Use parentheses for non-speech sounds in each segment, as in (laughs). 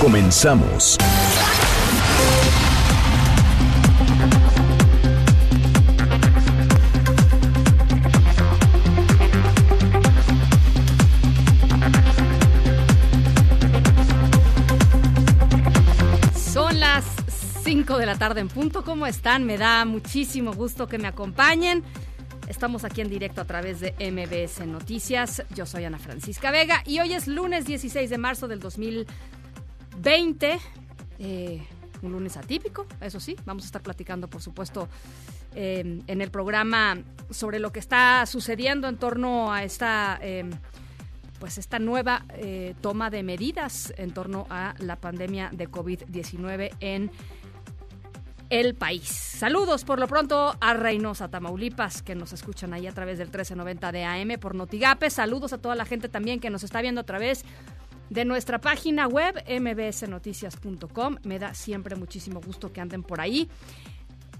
Comenzamos. Son las 5 de la tarde en punto. ¿Cómo están? Me da muchísimo gusto que me acompañen. Estamos aquí en directo a través de MBS Noticias. Yo soy Ana Francisca Vega y hoy es lunes 16 de marzo del 2020. Eh, un lunes atípico, eso sí. Vamos a estar platicando, por supuesto, eh, en el programa sobre lo que está sucediendo en torno a esta... Eh, pues esta nueva eh, toma de medidas en torno a la pandemia de COVID-19 en el país. Saludos por lo pronto a Reynosa, Tamaulipas, que nos escuchan ahí a través del 1390 de AM por Notigape. Saludos a toda la gente también que nos está viendo a través de nuestra página web mbsnoticias.com. Me da siempre muchísimo gusto que anden por ahí.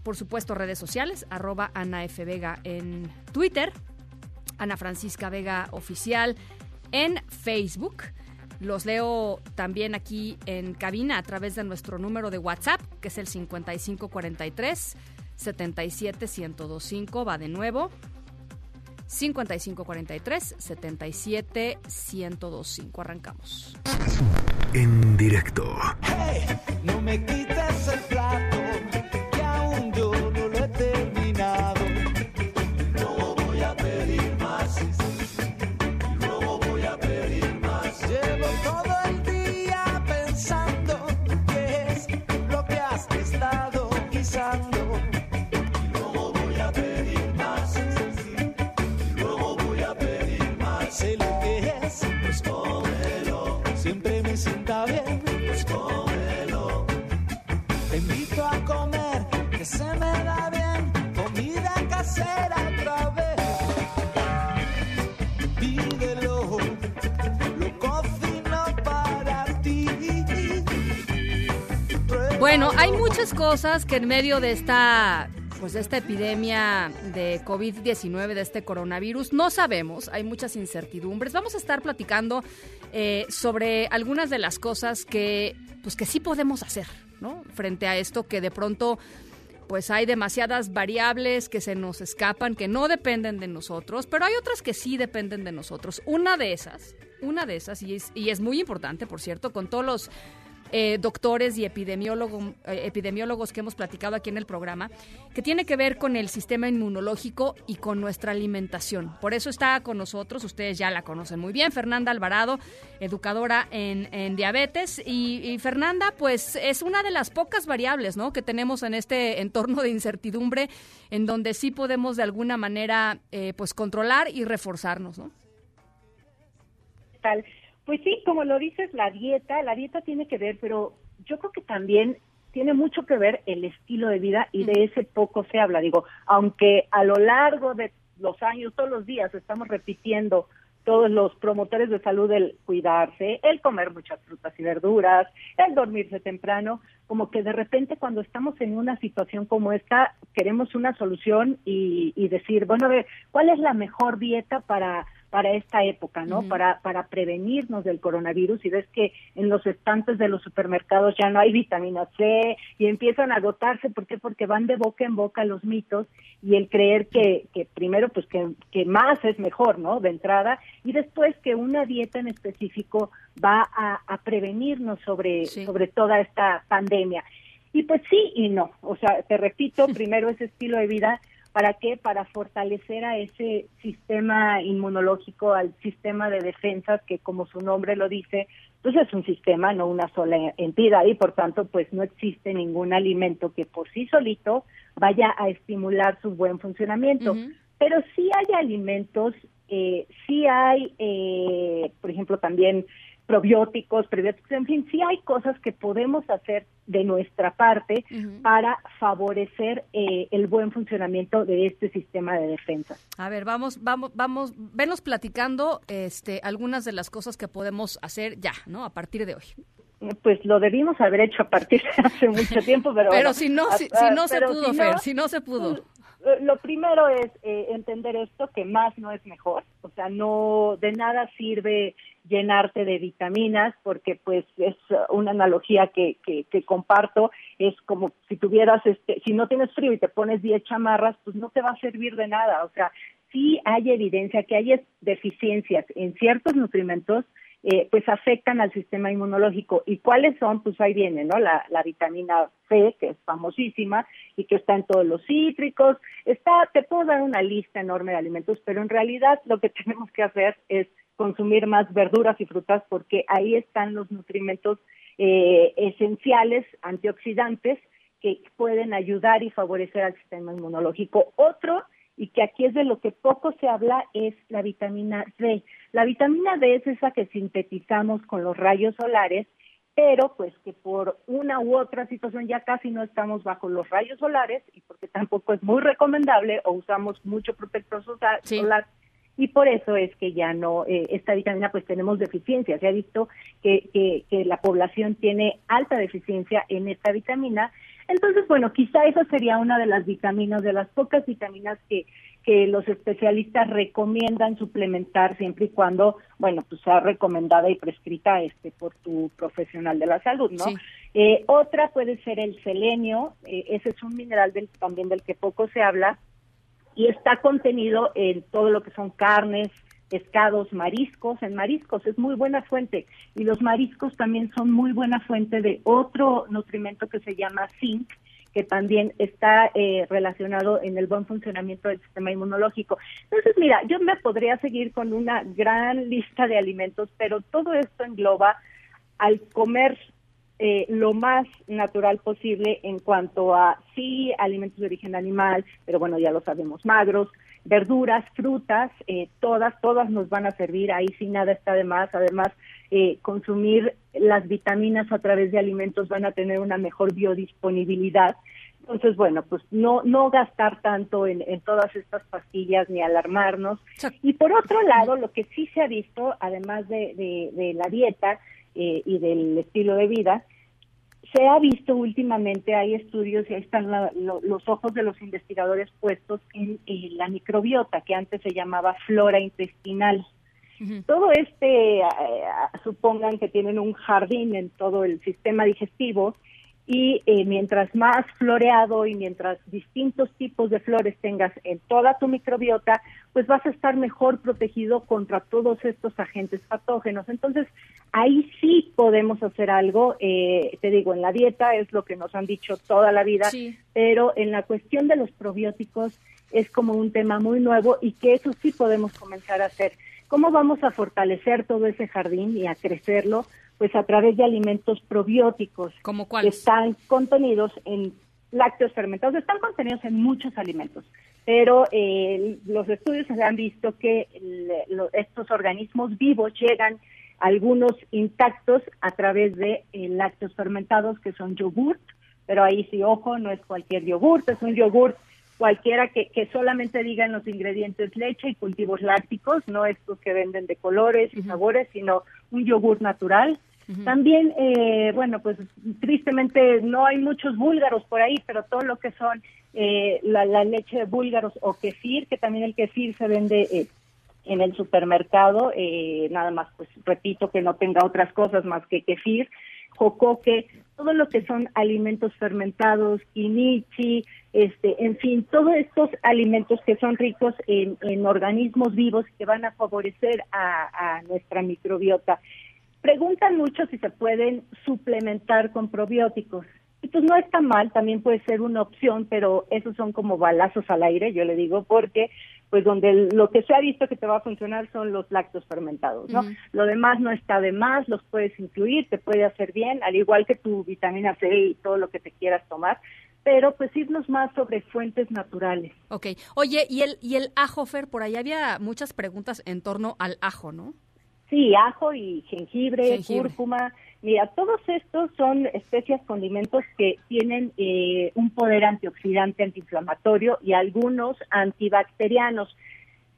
Por supuesto, redes sociales, arroba Ana F. Vega en Twitter, Ana Francisca Vega Oficial en Facebook. Los leo también aquí en cabina a través de nuestro número de WhatsApp, que es el 5543 77125. Va de nuevo. 5543 77125. Arrancamos. En directo. Hey, no me quites el plato, que aún yo no lo he terminado. No voy a pedir más. No voy a pedir más. Llevo todo el día pensando qué es lo que has estado guisando. Bueno, hay muchas cosas que en medio de esta pues de esta epidemia de COVID-19, de este coronavirus, no sabemos, hay muchas incertidumbres. Vamos a estar platicando eh, sobre algunas de las cosas que, pues que sí podemos hacer, ¿no? Frente a esto que de pronto pues hay demasiadas variables que se nos escapan, que no dependen de nosotros, pero hay otras que sí dependen de nosotros. Una de esas, una de esas, y es, y es muy importante, por cierto, con todos los eh, doctores y epidemiólogo, eh, epidemiólogos que hemos platicado aquí en el programa, que tiene que ver con el sistema inmunológico y con nuestra alimentación. Por eso está con nosotros, ustedes ya la conocen muy bien, Fernanda Alvarado, educadora en, diabetes. Y, y, Fernanda, pues es una de las pocas variables ¿no? que tenemos en este entorno de incertidumbre, en donde sí podemos de alguna manera eh, pues controlar y reforzarnos. ¿no? Tal. Pues sí, como lo dices, la dieta, la dieta tiene que ver, pero yo creo que también tiene mucho que ver el estilo de vida y de ese poco se habla. Digo, aunque a lo largo de los años, todos los días, estamos repitiendo todos los promotores de salud el cuidarse, el comer muchas frutas y verduras, el dormirse temprano, como que de repente cuando estamos en una situación como esta, queremos una solución y, y decir, bueno, a ver, ¿cuál es la mejor dieta para para esta época, ¿no? Uh -huh. Para para prevenirnos del coronavirus y ves que en los estantes de los supermercados ya no hay vitamina C y empiezan a agotarse, ¿por qué? Porque van de boca en boca los mitos y el creer que que primero pues que que más es mejor, ¿no? De entrada y después que una dieta en específico va a, a prevenirnos sobre sí. sobre toda esta pandemia. Y pues sí y no, o sea, te repito, (laughs) primero ese estilo de vida ¿Para qué? Para fortalecer a ese sistema inmunológico, al sistema de defensas que como su nombre lo dice, pues es un sistema, no una sola entidad y por tanto pues no existe ningún alimento que por sí solito vaya a estimular su buen funcionamiento. Uh -huh. Pero sí hay alimentos, eh, sí hay, eh, por ejemplo, también probióticos, prebióticos, en fin, sí hay cosas que podemos hacer de nuestra parte para favorecer eh, el buen funcionamiento de este sistema de defensa. A ver, vamos, vamos, vamos, venos platicando este, algunas de las cosas que podemos hacer ya, ¿no? A partir de hoy. Pues lo debimos haber hecho a partir de hace mucho (laughs) tiempo, pero... pero si no, si, no se pudo, Fer, si no se pudo. Eh, lo primero es eh, entender esto, que más no es mejor, o sea, no de nada sirve llenarte de vitaminas, porque pues es una analogía que, que, comparto, es como si tuvieras, este, si no tienes frío y te pones 10 chamarras, pues no te va a servir de nada, o sea, sí hay evidencia que hay deficiencias en ciertos nutrimentos eh, pues afectan al sistema inmunológico. ¿Y cuáles son? Pues ahí viene, ¿no? La, la, vitamina C, que es famosísima y que está en todos los cítricos. Está, te puedo dar una lista enorme de alimentos, pero en realidad lo que (laughs) tenemos que hacer es consumir más verduras y frutas porque ahí están los nutrimentos eh, esenciales, antioxidantes, que pueden ayudar y favorecer al sistema inmunológico. Otro y que aquí es de lo que poco se habla, es la vitamina D. La vitamina D es esa que sintetizamos con los rayos solares, pero pues que por una u otra situación ya casi no estamos bajo los rayos solares y porque tampoco es muy recomendable o usamos mucho protector solar. Y por eso es que ya no, eh, esta vitamina pues tenemos deficiencia. Se ha visto que, que, que la población tiene alta deficiencia en esta vitamina entonces, bueno, quizá esa sería una de las vitaminas, de las pocas vitaminas que, que los especialistas recomiendan suplementar siempre y cuando, bueno, pues sea recomendada y prescrita este por tu profesional de la salud, ¿no? Eh, otra puede ser el selenio, eh, ese es un mineral del, también del que poco se habla y está contenido en todo lo que son carnes, pescados, mariscos. En mariscos es muy buena fuente y los mariscos también son muy buena fuente de otro nutrimento que se llama zinc que también está eh, relacionado en el buen funcionamiento del sistema inmunológico. Entonces, mira, yo me podría seguir con una gran lista de alimentos, pero todo esto engloba al comer eh, lo más natural posible en cuanto a, sí, alimentos de origen animal, pero bueno, ya lo sabemos, magros, verduras, frutas, eh, todas, todas nos van a servir, ahí sí nada está de más, además eh, consumir las vitaminas a través de alimentos van a tener una mejor biodisponibilidad. Entonces, bueno, pues no, no gastar tanto en, en todas estas pastillas ni alarmarnos. Y por otro lado, lo que sí se ha visto, además de, de, de la dieta eh, y del estilo de vida, se ha visto últimamente, hay estudios y ahí están los ojos de los investigadores puestos en, la microbiota, que antes se llamaba flora intestinal. Todo este, eh, supongan que tienen un jardín en todo el sistema digestivo y eh, mientras más floreado y mientras distintos tipos de flores tengas en toda tu microbiota, pues vas a estar mejor protegido contra todos estos agentes patógenos. Entonces, ahí sí podemos hacer algo, eh, te digo, en la dieta es lo que nos han dicho toda la vida, pero en la cuestión de los probióticos es como un tema muy nuevo y que eso sí podemos comenzar a hacer. ¿Cómo vamos a fortalecer todo ese jardín y a crecerlo? pues a través de alimentos probióticos ¿Como que están contenidos en lácteos fermentados, están contenidos en muchos alimentos, pero eh, los estudios han visto que estos organismos vivos llegan algunos intactos a través de eh, lácteos fermentados que son yogurt, pero ahí sí, ojo, no es cualquier yogurt, es un yogurt cualquiera que, que solamente digan los ingredientes leche y cultivos lácticos, no estos que venden de colores y sabores, sino un yogur natural. También, eh, bueno, pues tristemente no hay muchos búlgaros por ahí, pero todo lo que son eh, la, leche de búlgaros o kefir, que también el kefir se vende eh, en el supermercado, nada más, pues repito que no tenga otras cosas más que kefir, jocoque, todo lo que son alimentos fermentados, kinichi, este, en fin, todos estos alimentos que son ricos en, organismos vivos que van a favorecer a, nuestra microbiota. Preguntan mucho si se pueden suplementar con probióticos. Y pues no está mal, también puede ser una opción, pero esos son como balazos al aire, yo le digo, porque pues donde lo que se ha visto que te va a funcionar son los lácteos fermentados, ¿no? Lo demás no está de más, los puedes incluir, te puede hacer bien, al igual que tu vitamina C y todo lo que te quieras tomar, pero pues irnos más sobre fuentes naturales. Ok. Oye, y el, y el ajo, Fer, por ahí había muchas preguntas en torno al ajo, ¿no? Sí, ajo y jengibre, Jengibre. cúrcuma. Mira, todos estos son especias, condimentos que tienen eh, un poder antioxidante, antiinflamatorio y algunos antibacterianos.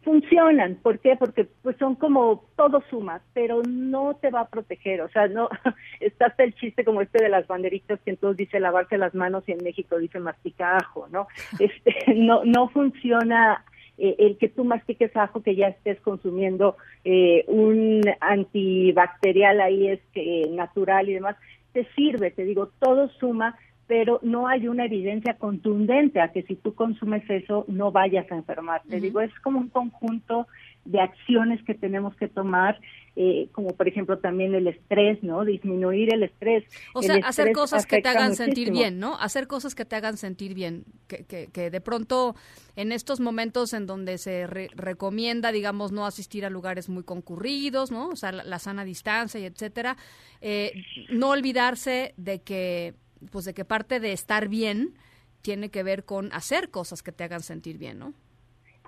Funcionan, ¿por qué? Porque pues son como todo suma, pero no te va a proteger, o sea, no (laughs) está hasta el chiste como este de las banderitas que entonces dice lavarse las manos y en México dice mastica ajo, ¿no? (laughs) Este no no funciona eh, el que tú mastiques ajo que ya estés consumiendo eh, un antibacterial ahí es que natural y demás te sirve, te digo, todo suma, pero no hay una evidencia contundente a que si tú consumes eso no vayas a enfermar. Te digo, es como un conjunto de acciones que tenemos que tomar, eh, como por ejemplo también el estrés, ¿no? Disminuir el estrés. O El sea, hacer cosas que te hagan sentir bien, ¿no? Hacer cosas que te hagan sentir bien. Que, que, que de pronto, en estos momentos en donde se re- recomienda, digamos, no asistir a lugares muy concurridos, ¿no? O sea, la, la sana distancia y etcétera. eh, no olvidarse de que, pues, de que parte de estar bien tiene que ver con hacer cosas que te hagan sentir bien, ¿no?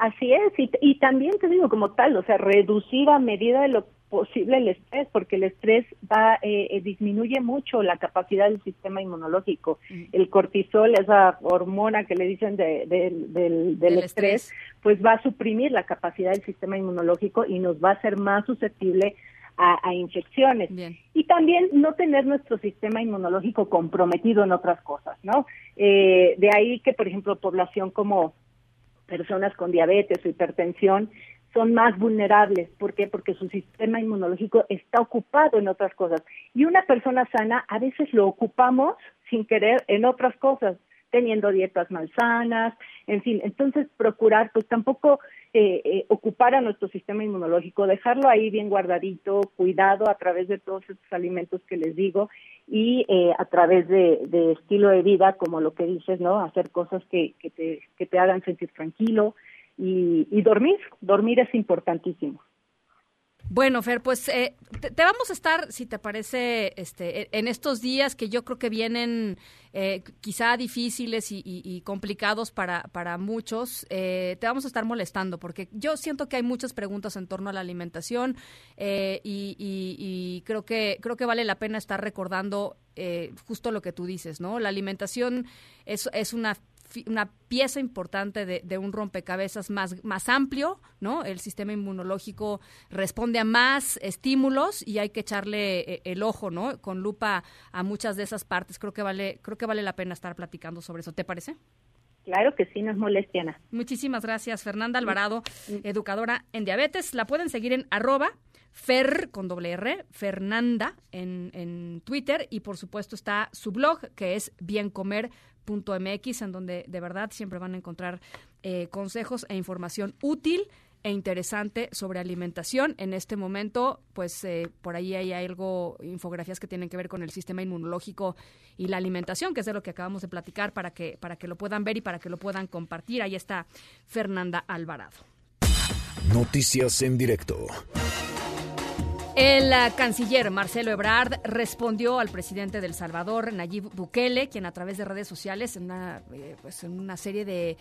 Así es, y, y también te digo como tal, o sea, reducir a medida de lo posible el estrés, porque el estrés va eh, eh, disminuye mucho la capacidad del sistema inmunológico. El cortisol, esa hormona que le dicen de- de- del, del Del estrés, estrés. pues va a suprimir la capacidad del sistema inmunológico y nos va a hacer más susceptible a, a infecciones. Bien. Y también no tener nuestro sistema inmunológico comprometido en otras cosas, ¿no? Eh, de ahí que, por ejemplo, población como personas con diabetes o hipertensión son más vulnerables. ¿Por qué? Porque su sistema inmunológico está ocupado en otras cosas. Y una persona sana a veces lo ocupamos sin querer en otras cosas, teniendo dietas malsanas, en fin. Entonces, procurar, pues tampoco eh, eh, ocupar a nuestro sistema inmunológico, dejarlo ahí bien guardadito, cuidado a través de todos estos alimentos que les digo y eh, a través de, de estilo de vida, como lo que dices, ¿no? Hacer cosas que, que, te, que te hagan sentir tranquilo y, y dormir. Dormir es importantísimo. Bueno, Fer, pues eh, te, vamos a estar, si te parece, este, e- en estos días que yo creo que vienen eh, quizá difíciles y, complicados para, para muchos, eh, te vamos a estar molestando porque yo siento que hay muchas preguntas en torno a la alimentación eh, y, y- creo que creo que vale la pena estar recordando eh, justo lo que tú dices, ¿no? La alimentación es, es una una pieza importante de, de un rompecabezas más, más amplio, ¿no? El sistema inmunológico responde a más estímulos y hay que echarle eh, el ojo, ¿no? Con lupa a muchas de esas partes. Creo que vale, creo que vale la pena estar platicando sobre eso. ¿Te parece? Claro que sí, no es molestia, Ana. Muchísimas gracias, Fernanda Alvarado, educadora en diabetes. La pueden seguir en arroba Fer con doble R, Fernanda en, en Twitter y por supuesto está su blog que es biencomer.mx en donde de verdad siempre van a encontrar eh, consejos e información útil e interesante sobre alimentación. En este momento, pues eh, por ahí hay algo, infografías que tienen que ver con el sistema inmunológico y la alimentación, que es de lo que acabamos de platicar para que, para que lo puedan ver y para que lo puedan compartir. Ahí está Fernanda Alvarado. Noticias en directo. El ah, canciller Marcelo Ebrard respondió al presidente del Salvador, Nayib Bukele, quien a través de redes sociales, en una, eh, pues serie de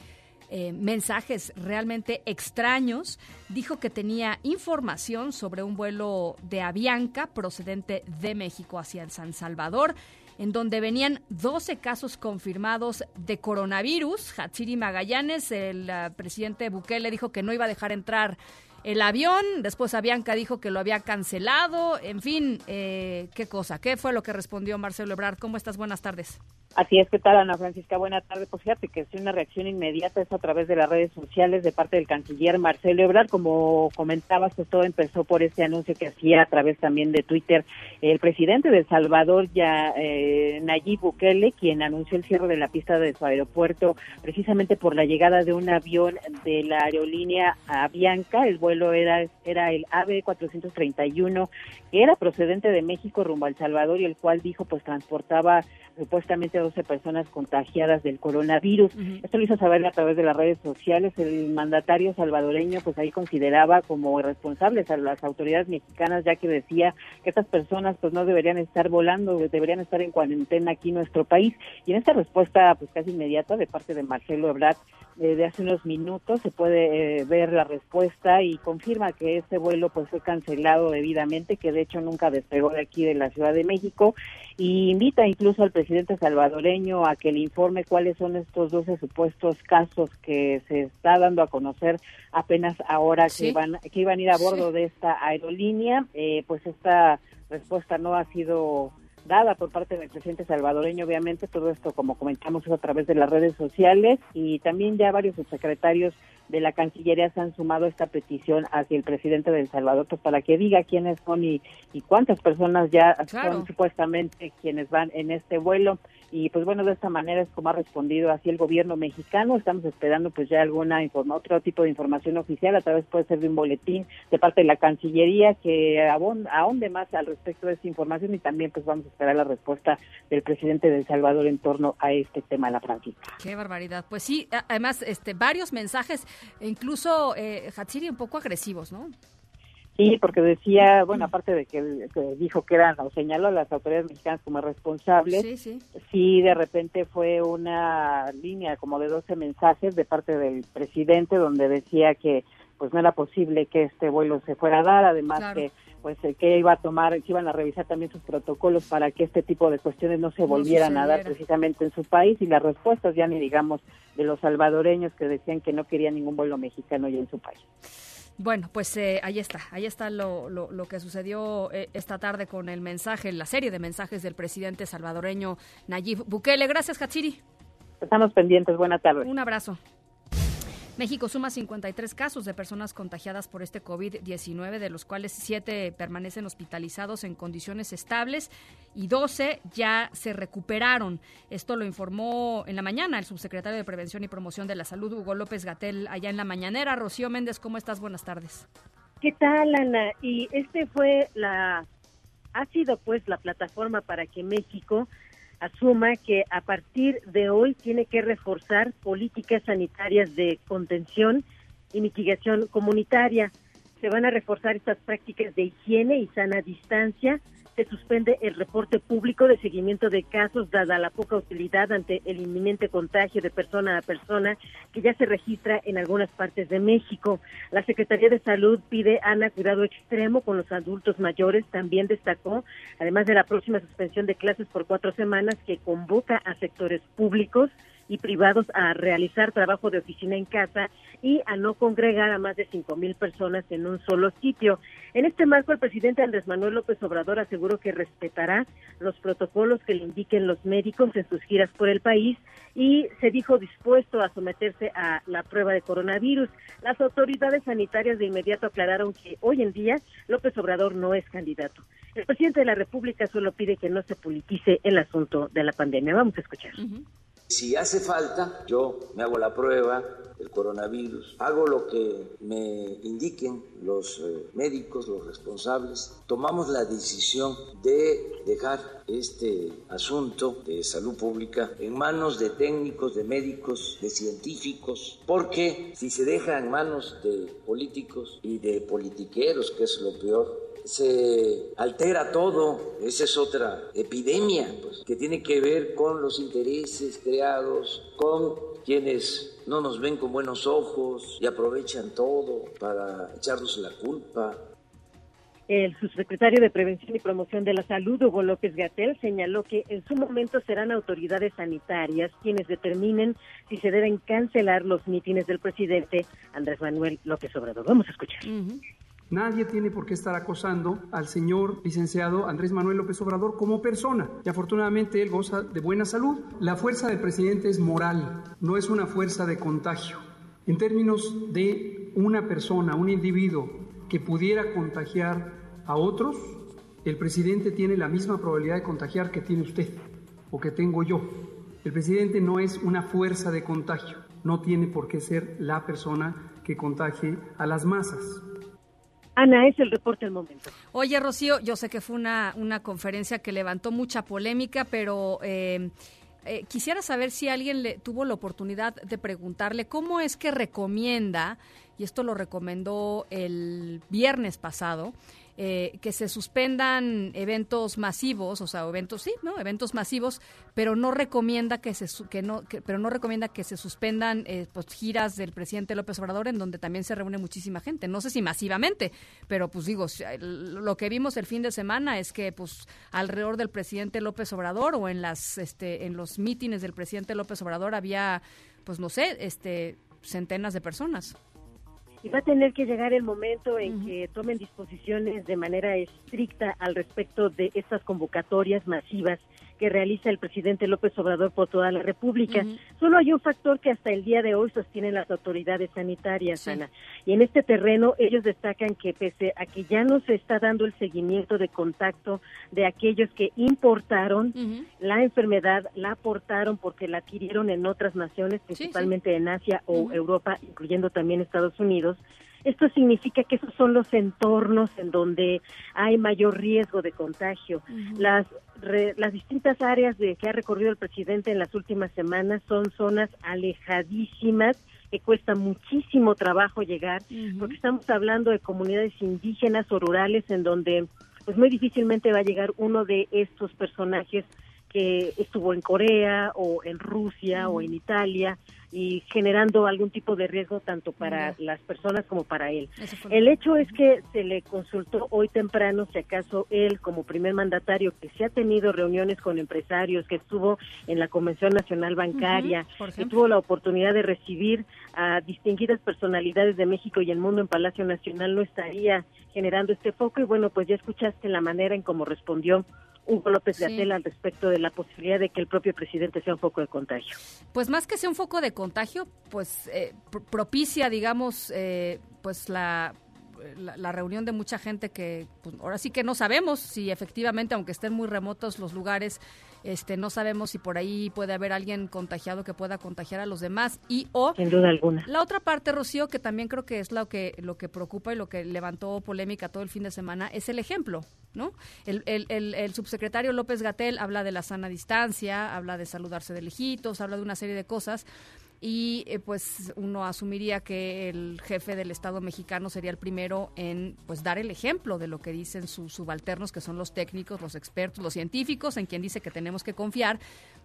eh, mensajes realmente extraños, dijo que tenía información sobre un vuelo de Avianca procedente de México hacia San Salvador, en donde venían 12 casos confirmados de coronavirus. Hatsiri Magallanes, el presidente Bukele, dijo que no iba a dejar entrar el avión, después Avianca dijo que lo había cancelado, en fin, eh, qué cosa, qué fue lo que respondió Marcelo Ebrard. ¿Cómo estás? Buenas tardes. Así es, ¿qué tal, Ana Francisca? Buena tarde. Pues fíjate que es una reacción inmediata, es a través de las redes sociales de parte del canciller Marcelo Ebrard. Como comentabas, pues todo empezó por ese anuncio que hacía a través también de Twitter el presidente de El Salvador, ya eh, Nayib Bukele, quien anunció el cierre de la pista de su aeropuerto precisamente por la llegada de un avión de la aerolínea Avianca. El vuelo era, era el AB 431, que era procedente de México rumbo a El Salvador y el cual dijo pues transportaba supuestamente 12 personas contagiadas del coronavirus. Esto lo hizo saber a través de las redes sociales. El mandatario salvadoreño pues ahí consideraba como irresponsables a las autoridades mexicanas ya que decía que estas personas pues no deberían estar volando, deberían estar en cuarentena aquí en nuestro país. Y en esta respuesta pues casi inmediata de parte de Marcelo Ebrard eh, de hace unos minutos se puede eh, ver la respuesta y confirma que este vuelo pues fue cancelado debidamente, que de hecho nunca despegó de aquí de la Ciudad de México y invita incluso al presidente salvadoreño a que le informe cuáles son estos 12 supuestos casos que se está dando a conocer apenas ahora que van que iban a ir a bordo de esta aerolínea, eh, pues esta respuesta no ha sido dada por parte del presidente salvadoreño, obviamente, todo esto, como comentamos, es a través de las redes sociales y también ya varios subsecretarios de la Cancillería se han sumado a esta petición hacia el presidente de El Salvador pues, para que diga quiénes son y, y cuántas personas ya son supuestamente quienes van en este vuelo y pues bueno de esta manera es como ha respondido así el gobierno mexicano estamos esperando pues ya alguna informa otro tipo de información oficial a través puede ser de un boletín de parte de la Cancillería que ahonde más al respecto de esta información y también pues vamos a esperar la respuesta del presidente de El Salvador en torno a este tema de la Francisca. Qué barbaridad. Pues sí, además este varios mensajes incluso eh, Hatsiri un poco agresivos, ¿no? Sí, porque decía, bueno, aparte de que, dijo que eran, o señaló a las autoridades mexicanas como responsables, sí, sí. de repente fue una línea como de 12 mensajes de parte del presidente donde decía que pues no era posible que este vuelo se fuera a dar, además que pues que iba a tomar, que iban a revisar también sus protocolos para que este tipo de cuestiones no se volvieran a dar precisamente en su país y las respuestas ya ni digamos de los salvadoreños que decían que no querían ningún vuelo mexicano ya en su país. Bueno, pues eh, ahí está, ahí está lo, lo, que sucedió eh, esta tarde con el mensaje, la serie de mensajes del presidente salvadoreño Nayib Bukele. Gracias, Hatsiri. Estamos pendientes, buena tarde. Un abrazo. México suma 53 casos de personas contagiadas por este COVID-19, de los cuales 7 permanecen hospitalizados en condiciones estables y 12 ya se recuperaron. Esto lo informó en la mañana el subsecretario de Prevención y Promoción de la Salud, Hugo López Gatel, allá en la mañanera. Rocío Méndez, ¿cómo estás? Buenas tardes. ¿Qué tal, Ana? Y este fue la, ha sido pues la plataforma para que México asuma que a partir de hoy tiene que reforzar políticas sanitarias de contención y mitigación comunitaria. Se van a reforzar estas prácticas de higiene y sana distancia, se suspende el reporte público de seguimiento de casos dada la poca utilidad ante el inminente contagio de persona a persona que ya se registra en algunas partes de México. La Secretaría de Salud pide Ana cuidado extremo con los adultos mayores. También destacó, además de la próxima suspensión de clases por cuatro semanas que convoca a sectores públicos y privados a realizar trabajo de oficina en casa y a no congregar a más de cinco mil personas en un solo sitio. En este marco, el presidente Andrés Manuel López Obrador aseguró que respetará los protocolos que le indiquen los médicos en sus giras por el país y se dijo dispuesto a someterse a la prueba de coronavirus. Las autoridades sanitarias de inmediato aclararon que hoy en día López Obrador no es candidato. El presidente de la República solo pide que no se politice el asunto de la pandemia. Vamos a escuchar. Si hace falta, yo me hago la prueba del coronavirus, hago lo que me indiquen los eh, médicos, los responsables, tomamos la decisión de dejar este asunto de salud pública en manos de técnicos, de médicos, de científicos, porque si se deja en manos de políticos y de politiqueros, que es lo peor, se altera todo. Esa es otra epidemia pues, que tiene que ver con los intereses creados, con quienes no nos ven con buenos ojos y aprovechan todo para echarnos la culpa. El subsecretario de Prevención y Promoción de la Salud, Hugo López Gatel, señaló que en su momento serán autoridades sanitarias quienes determinen si se deben cancelar los mítines del presidente Andrés Manuel López Obrador. Vamos a escuchar. Nadie tiene por qué estar acosando al señor licenciado Andrés Manuel López Obrador como persona. Y afortunadamente él goza de buena salud. La fuerza del presidente es moral, no es una fuerza de contagio. En términos de una persona, un individuo que pudiera contagiar a otros, el presidente tiene la misma probabilidad de contagiar que tiene usted o que tengo yo. El presidente no es una fuerza de contagio, no tiene por qué ser la persona que contagie a las masas. Ana, es el reporte del momento. Oye, Rocío, yo sé que fue una, una conferencia que levantó mucha polémica, pero eh, eh, quisiera saber si alguien le tuvo la oportunidad de preguntarle cómo es que recomienda, y esto lo recomendó el viernes pasado, eh, que se suspendan eventos masivos, o sea, eventos sí, no, eventos masivos, pero no recomienda que se que no, pero no recomienda que se suspendan eh, pues, giras del presidente López Obrador en donde también se reúne muchísima gente. No sé si masivamente, pero pues digo, lo que vimos el fin de semana es que pues alrededor del presidente López Obrador o en las este en los mítines del presidente López Obrador había pues no sé, este centenas de personas y va a tener que llegar el momento en que tomen disposiciones de manera estricta al respecto de estas convocatorias masivas que realiza el presidente López Obrador por toda la República. Solo hay un factor que hasta el día de hoy sostienen las autoridades sanitarias, Ana. Y en este terreno ellos destacan que pese a que ya no se está dando el seguimiento de contacto de aquellos que importaron la enfermedad, la aportaron porque la adquirieron en otras naciones, principalmente en Asia o Europa, incluyendo también Estados Unidos, esto significa que esos son los entornos en donde hay mayor riesgo de contagio. Las las distintas áreas de que ha recorrido el presidente en las últimas semanas son zonas alejadísimas que cuesta muchísimo trabajo llegar, porque estamos hablando de comunidades indígenas o rurales en donde pues muy difícilmente va a llegar uno de estos personajes que estuvo en Corea o en Rusia o en Italia y generando algún tipo de riesgo tanto para las personas como para él. El hecho es que se le consultó hoy temprano si acaso él como primer mandatario que se ha tenido reuniones con empresarios, que estuvo en la Convención Nacional Bancaria, que tuvo la oportunidad de recibir a distinguidas personalidades de México y el mundo en Palacio Nacional, no estaría generando este foco. Y bueno, pues ya escuchaste la manera en cómo respondió Hugo López Gatell al respecto de la posibilidad de que el propio presidente sea un foco de contagio. Pues más que sea un foco de contagio, pues eh, propicia, digamos, eh, pues la la, reunión de mucha gente que pues, ahora sí que no sabemos si efectivamente, aunque estén muy remotos los lugares, este, no sabemos si por ahí puede haber alguien contagiado que pueda contagiar a los demás y o sin duda alguna. la otra parte Rocío que también creo que es lo que lo que preocupa y lo que levantó polémica todo el fin de semana es el ejemplo no el, el, el, el subsecretario López Gatel habla de la sana distancia habla de saludarse de lejitos habla de una serie de cosas y eh, pues uno asumiría que el jefe del Estado mexicano sería el primero en pues dar el ejemplo de lo que dicen sus subalternos que son los técnicos, los expertos, los científicos, en quien dice que tenemos que confiar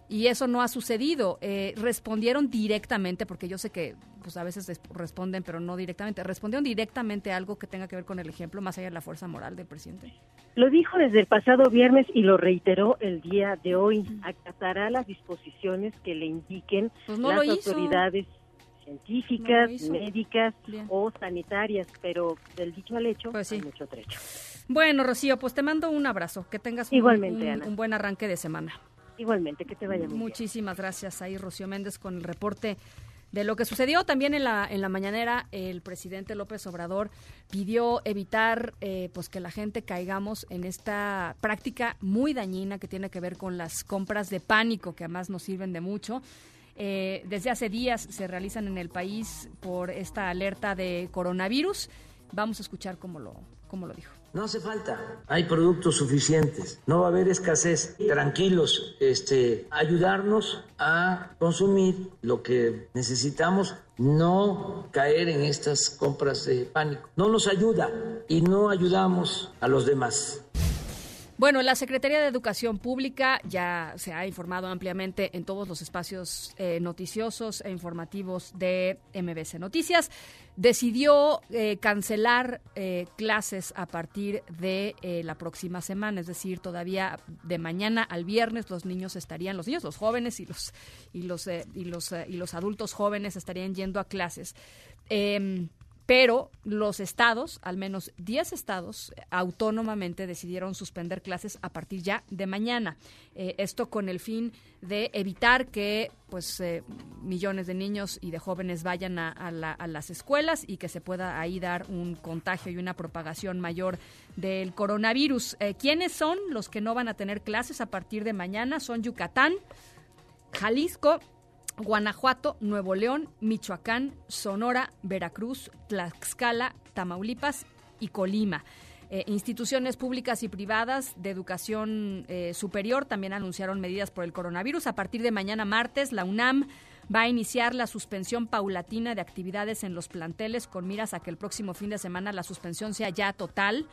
y eso no ha sucedido. Eh, respondieron directamente, porque yo sé que pues a veces responden, pero no directamente. ¿Respondieron directamente algo que tenga que ver con el ejemplo, más allá de la fuerza moral del presidente? Lo dijo desde el pasado viernes y lo reiteró el día de hoy. Acatará las disposiciones que le indiquen pues las autoridades científicas, médicas o sanitarias, pero del dicho al hecho pues hay mucho trecho. Bueno, Rocío, pues te mando un abrazo. Que tengas Igualmente, un buen arranque de semana. Igualmente, que te vaya Muchísimas gracias ahí, Rocío Méndez, con el reporte de lo que sucedió también en la, en la mañanera, el presidente López Obrador pidió evitar eh, pues que la gente caigamos en esta práctica muy dañina que tiene que ver con las compras de pánico, que además nos sirven de mucho. Eh, desde hace días se realizan en el país por esta alerta de coronavirus. Vamos a escuchar cómo lo, cómo lo dijo. No hace falta, hay productos suficientes, no va a haber escasez. Tranquilos, este, ayudarnos a consumir lo que necesitamos, no caer en estas compras de pánico. No nos ayuda y no ayudamos a los demás. Bueno, la Secretaría de Educación Pública ya se ha informado ampliamente en todos los espacios eh, noticiosos e informativos de MBC Noticias. Decidió eh, cancelar eh, clases a partir de la próxima semana, es decir, todavía de mañana al viernes los niños estarían, los niños, los jóvenes y los y los y los y los adultos jóvenes estarían yendo a clases. Pero los estados, al menos 10 estados, autónomamente decidieron suspender clases a partir ya de mañana. Eh, esto con el fin de evitar que pues eh, millones de niños y de jóvenes vayan a, las escuelas y que se pueda ahí dar un contagio y una propagación mayor del coronavirus. Eh, ¿Quiénes son los que no van a tener clases a partir de mañana? Son Yucatán, Jalisco, Guanajuato, Nuevo León, Michoacán, Sonora, Veracruz, Tlaxcala, Tamaulipas y Colima. Eh, instituciones públicas y privadas de educación eh, superior también anunciaron medidas por el coronavirus. A partir de mañana martes, la UNAM va a iniciar la suspensión paulatina de actividades en los planteles con miras a que el próximo fin de semana la suspensión sea ya total.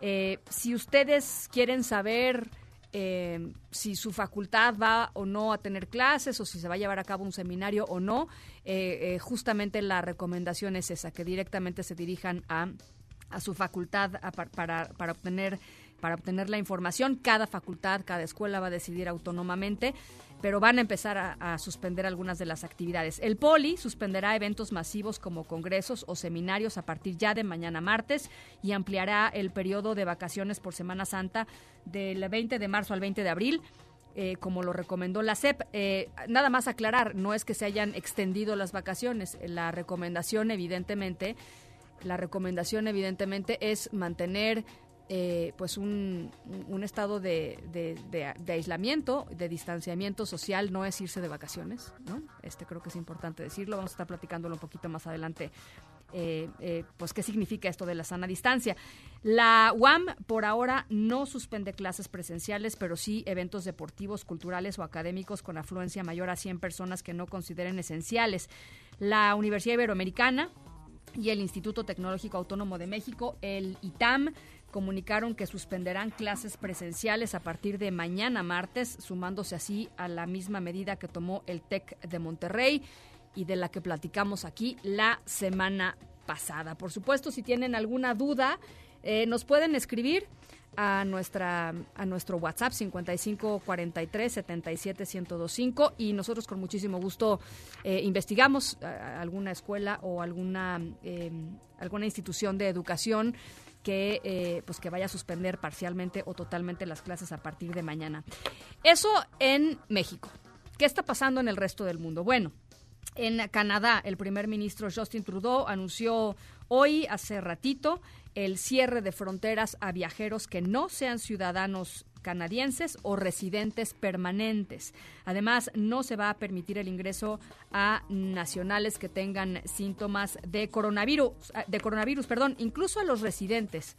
Eh, si ustedes quieren saber eh, si su facultad va o no a tener clases o si se va a llevar a cabo un seminario o no, eh, eh, justamente la recomendación es esa, que directamente se dirijan a, a su facultad para, para obtener para obtener la información. Cada facultad, cada escuela va a decidir autónomamente pero van a empezar a, suspender algunas de las actividades. El Poli suspenderá eventos masivos como congresos o seminarios a partir ya de mañana martes y ampliará el periodo de vacaciones por Semana Santa del 20 de marzo al 20 de abril. Eh, como lo recomendó la CEP. Eh, nada más aclarar, no es que se hayan extendido las vacaciones. La recomendación, evidentemente, la recomendación, evidentemente, es mantener eh, pues un, un estado de, de, aislamiento, de distanciamiento social, no es irse de vacaciones, ¿no? Este creo que es importante decirlo, vamos a estar platicándolo un poquito más adelante. Eh, eh, pues qué significa esto de la sana distancia. La UAM por ahora no suspende clases presenciales, pero sí eventos deportivos, culturales o académicos con afluencia mayor a 100 personas que no consideren esenciales. La Universidad Iberoamericana y el Instituto Tecnológico Autónomo de México, el ITAM, comunicaron que suspenderán clases presenciales a partir de mañana martes, sumándose así a la misma medida que tomó el TEC de Monterrey y de la que platicamos aquí la semana pasada. Por supuesto, si tienen alguna duda, eh, nos pueden escribir a nuestra a nuestro WhatsApp 55 43 77 1025 y nosotros con muchísimo gusto eh, investigamos eh, alguna escuela o alguna alguna institución de educación que, eh, pues que vaya a suspender parcialmente o totalmente las clases a partir de mañana. Eso en México. ¿Qué está pasando en el resto del mundo? Bueno, en Canadá, el primer ministro Justin Trudeau anunció hoy, hace ratito, el cierre de fronteras a viajeros que no sean ciudadanos canadienses o residentes permanentes. Además, no se va a permitir el ingreso a nacionales que tengan síntomas de coronavirus, de coronavirus, perdón, incluso a los residentes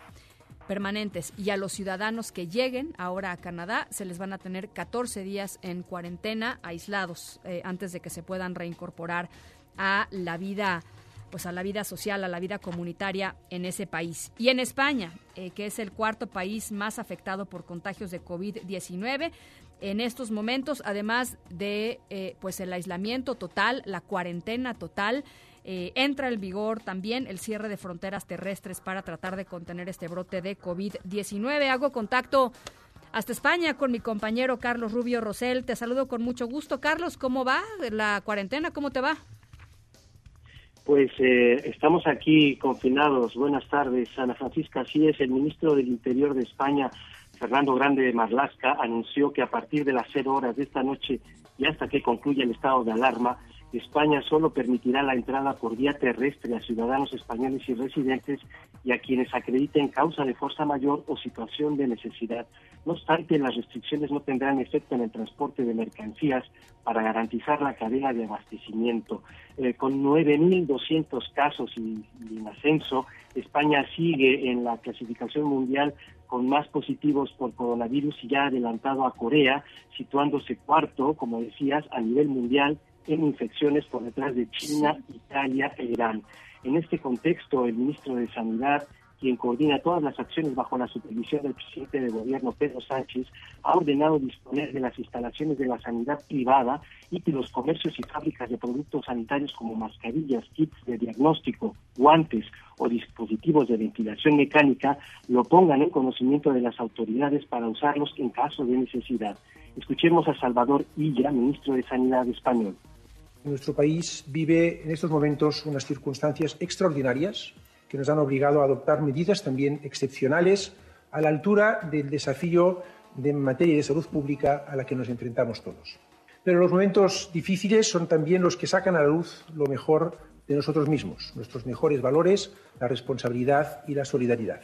permanentes y a los ciudadanos que lleguen ahora a Canadá se les van a tener 14 días en cuarentena aislados eh, antes de que se puedan reincorporar a la vida pues a la vida social, a la vida comunitaria en ese país. Y en España, eh, que es el cuarto país más afectado por contagios de COVID-19, en estos momentos, además de eh, pues el aislamiento total, la cuarentena total, eh, entra en vigor también el cierre de fronteras terrestres para tratar de contener este brote de COVID-19. Hago contacto hasta España con mi compañero Carlos Rubio Rosel. Te saludo con mucho gusto. Carlos, ¿cómo va la cuarentena? ¿Cómo te va? Pues eh, estamos aquí confinados. Buenas tardes, Ana Francisca. Así es, el ministro del Interior de España, Fernando Grande de Marlasca, anunció que a partir de las cero horas de esta noche y hasta que concluya el estado de alarma, España solo permitirá la entrada por vía terrestre a ciudadanos españoles y residentes y a quienes acrediten causa de fuerza mayor o situación de necesidad. No obstante, las restricciones no tendrán efecto en el transporte de mercancías para garantizar la cadena de abastecimiento. Eh, con 9.200 casos y, y en ascenso, España sigue en la clasificación mundial con más positivos por coronavirus y ya adelantado a Corea, situándose cuarto, como decías, a nivel mundial en infecciones por detrás de China, Italia e Irán. En este contexto, el ministro de Sanidad, quien coordina todas las acciones bajo la supervisión del presidente de gobierno Pedro Sánchez, ha ordenado disponer de las instalaciones de la sanidad privada y que los comercios y fábricas de productos sanitarios como mascarillas, kits de diagnóstico, guantes o dispositivos de ventilación mecánica lo pongan en conocimiento de las autoridades para usarlos en caso de necesidad. Escuchemos a Salvador Illa, ministro de Sanidad español. Nuestro país vive en estos momentos unas circunstancias extraordinarias que nos han obligado a adoptar medidas también excepcionales a la altura del desafío de materia de salud pública a la que nos enfrentamos todos. Pero los momentos difíciles son también los que sacan a la luz lo mejor de nosotros mismos, nuestros mejores valores, la responsabilidad y la solidaridad.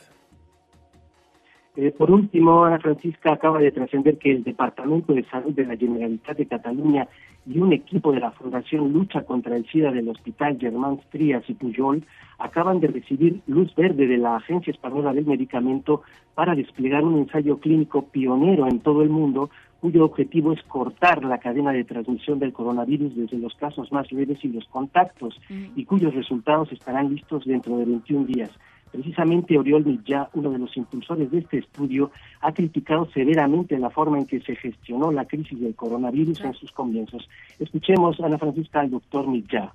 Eh, por último, Ana Francisca acaba de trascender que el Departamento de Salud de la Generalitat de Cataluña y un equipo de la Fundación Lucha contra el SIDA del Hospital Germán Trías y Pujol acaban de recibir luz verde de la Agencia Española del Medicamento para desplegar un ensayo clínico pionero en todo el mundo cuyo objetivo es cortar la cadena de transmisión del coronavirus desde los casos más leves y los contactos, y cuyos resultados estarán listos dentro de 21 días. Precisamente Oriol Millá, uno de los impulsores de este estudio, ha criticado severamente la forma en que se gestionó la crisis del coronavirus en sus comienzos. Escuchemos, Ana Francisca, al doctor Millá.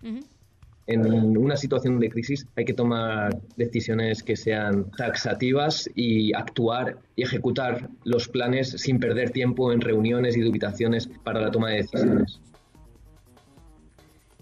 En una situación de crisis hay que tomar decisiones que sean taxativas y actuar y ejecutar los planes sin perder tiempo en reuniones y dubitaciones para la toma de decisiones.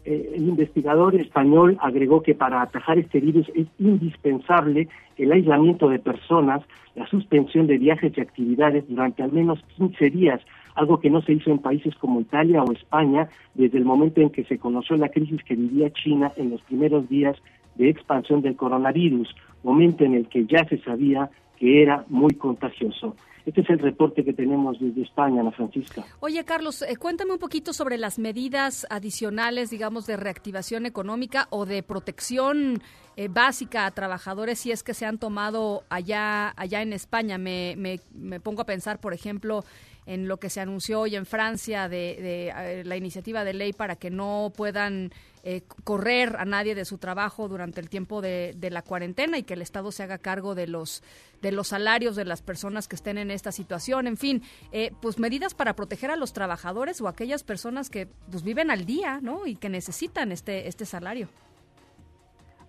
Eh, el investigador español agregó que para atajar este virus es indispensable el aislamiento de personas, la suspensión de viajes y actividades durante al menos 15 días, algo que no se hizo en países como Italia o España desde el momento en que se conoció la crisis que vivía China en los primeros días de expansión del coronavirus, momento en el que ya se sabía que era muy contagioso. Este es el reporte que tenemos desde España, Ana Francisca. Oye, Carlos, eh, cuéntame un poquito sobre las medidas adicionales, digamos, de reactivación económica o de protección eh, básica a trabajadores si es que se han tomado allá, allá en España. Me, me, me pongo a pensar, por ejemplo, en lo que se anunció hoy en Francia de, eh, la iniciativa de ley para que no puedan eh, correr a nadie de su trabajo durante el tiempo de, la cuarentena y que el Estado se haga cargo de los de los salarios de las personas que estén en esta situación, en fin, eh, pues medidas para proteger a los trabajadores o aquellas personas que pues viven al día, ¿no? Y que necesitan este este salario.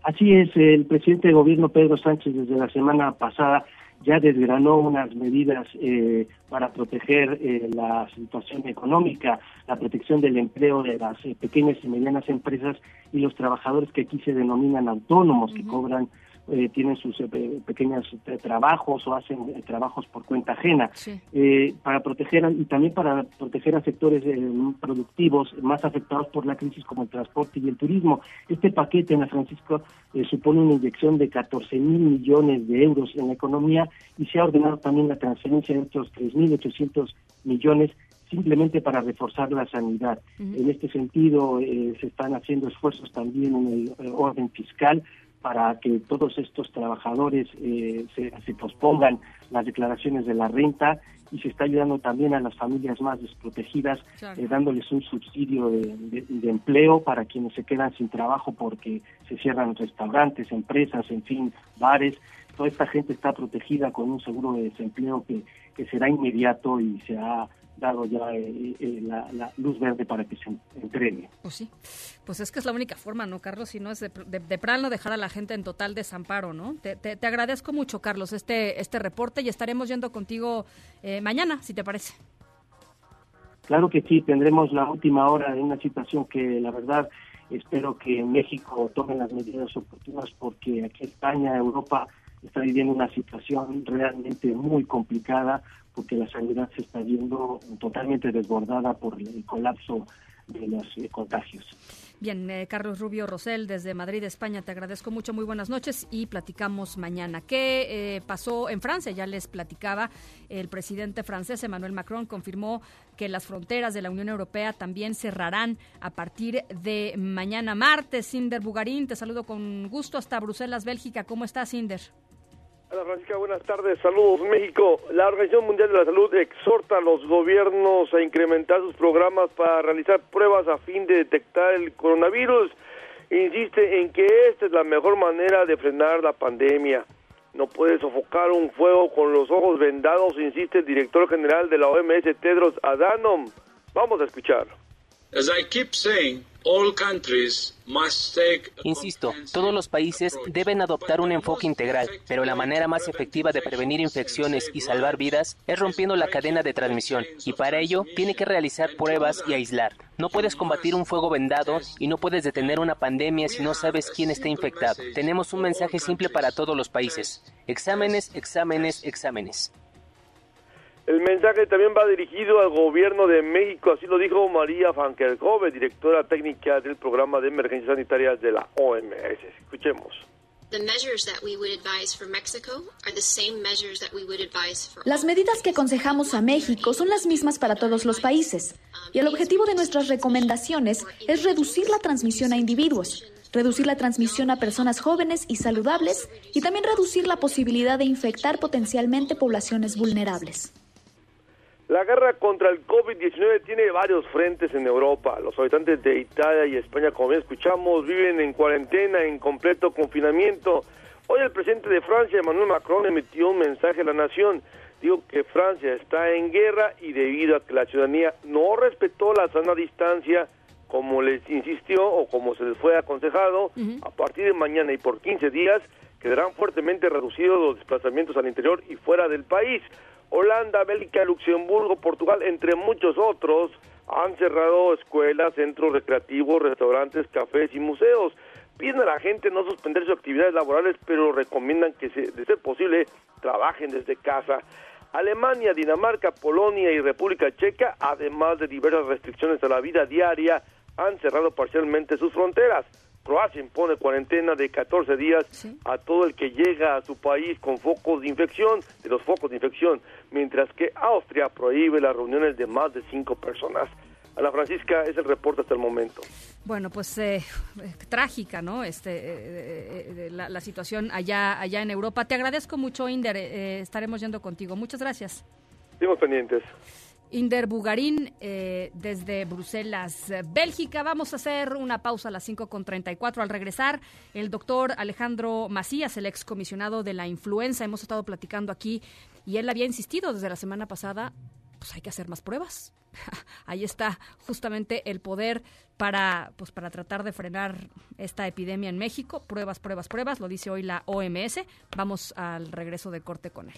Así es, el presidente de gobierno Pedro Sánchez desde la semana pasada ya desgranó unas medidas eh, para proteger eh, la situación económica, la protección del empleo de las eh, pequeñas y medianas empresas y los trabajadores que aquí se denominan autónomos, que cobran eh, tienen sus eh, pequeños eh, trabajos o hacen trabajos por cuenta ajena, para proteger y también para proteger a sectores productivos más afectados por la crisis como el transporte y el turismo. Este paquete, Ana Francisco, supone una inyección de 14 mil millones de euros en la economía y se ha ordenado también la transferencia de otros 3.800 millones simplemente para reforzar la sanidad. En este sentido, se están haciendo esfuerzos también en el orden fiscal para que todos estos trabajadores eh, se, pospongan las declaraciones de la renta y se está ayudando también a las familias más desprotegidas, eh, dándoles un subsidio de, empleo para quienes se quedan sin trabajo porque se cierran restaurantes, empresas, en fin, bares. Toda esta gente está protegida con un seguro de desempleo que, que será inmediato y se ha dado ya eh, eh, la, luz verde para que se entregue. Pues sí, pues es que es la única forma, ¿no, Carlos? Si no es de, de, plano dejar a la gente en total desamparo, ¿no? Te, te, agradezco mucho, Carlos, este, este reporte y estaremos yendo contigo eh, mañana, si te parece. Claro que sí, tendremos la última hora en una situación que la verdad espero que México tome las medidas oportunas porque aquí España, Europa está viviendo una situación realmente muy complicada porque la sanidad se está viendo totalmente desbordada por el colapso de los eh, contagios. Bien, eh, Carlos Rubio Rosell desde Madrid, España, te agradezco mucho, muy buenas noches y platicamos mañana. ¿Qué eh, pasó en Francia? Ya les platicaba, el presidente francés Emmanuel Macron confirmó que las fronteras de la Unión Europea también cerrarán a partir de mañana martes. Cinder Bugarín, te saludo con gusto hasta Bruselas, Bélgica. ¿Cómo estás, Cinder? Hola Francisca, buenas tardes. Saludos México. La Organización Mundial de la Salud exhorta a los gobiernos a incrementar sus programas para realizar pruebas a fin de detectar el coronavirus. Insiste en que esta es la mejor manera de frenar la pandemia. No puede sofocar un fuego con los ojos vendados, insiste el director general de la OMS, Tedros Adhanom. Vamos a escuchar. Insisto, todos los países deben adoptar un enfoque integral, pero la manera más efectiva de prevenir infecciones y salvar vidas es rompiendo la cadena de transmisión, y para ello tiene que realizar pruebas y aislar. No puedes combatir un fuego vendado y no puedes detener una pandemia si no sabes quién está infectado. Tenemos un mensaje simple para todos los países. Exámenes, exámenes, exámenes. El mensaje también va dirigido al gobierno de México, así lo dijo María Van directora técnica del programa de emergencias sanitarias de la OMS. Escuchemos. Las medidas que aconsejamos a México son las mismas para todos los países y el objetivo de nuestras recomendaciones es reducir la transmisión a individuos, reducir la transmisión a personas jóvenes y saludables y también reducir la posibilidad de infectar potencialmente poblaciones vulnerables. La guerra contra el COVID-19 tiene varios frentes en Europa. Los habitantes de Italia y España, como bien escuchamos, viven en cuarentena, en completo confinamiento. Hoy el presidente de Francia, Emmanuel Macron, emitió un mensaje a la nación. Dijo que Francia está en guerra y debido a que la ciudadanía no respetó la sana distancia, como les insistió o como se les fue aconsejado, a partir de mañana y por 15 días quedarán fuertemente reducidos los desplazamientos al interior y fuera del país. Holanda, Bélgica, Luxemburgo, Portugal, entre muchos otros, han cerrado escuelas, centros recreativos, restaurantes, cafés y museos. Piden a la gente no suspender sus actividades laborales, pero recomiendan que, de ser posible, trabajen desde casa. Alemania, Dinamarca, Polonia y República Checa, además de diversas restricciones a la vida diaria, han cerrado parcialmente sus fronteras. Croacia impone cuarentena de 14 días a todo el que llega a su país con focos de infección, de los focos de infección, mientras que Austria prohíbe las reuniones de más de cinco personas. Ana Francisca, es el reporte hasta el momento. Bueno, pues eh, eh, trágica, ¿no? Este, eh, la, situación allá, allá en Europa. Te agradezco mucho, Inder. estaremos yendo contigo. Muchas gracias. Seguimos pendientes. Inder Bugarín desde Bruselas, Bélgica. Vamos a hacer una pausa a las 5.34. Al regresar, el doctor Alejandro Macías, el excomisionado de la influenza, hemos estado platicando aquí y él había insistido desde la semana pasada, pues hay que hacer más pruebas. (laughs) Ahí está justamente el poder para, pues, para tratar de frenar esta epidemia en México. Pruebas, pruebas, pruebas, lo dice hoy la OMS. Vamos al regreso de corte con él.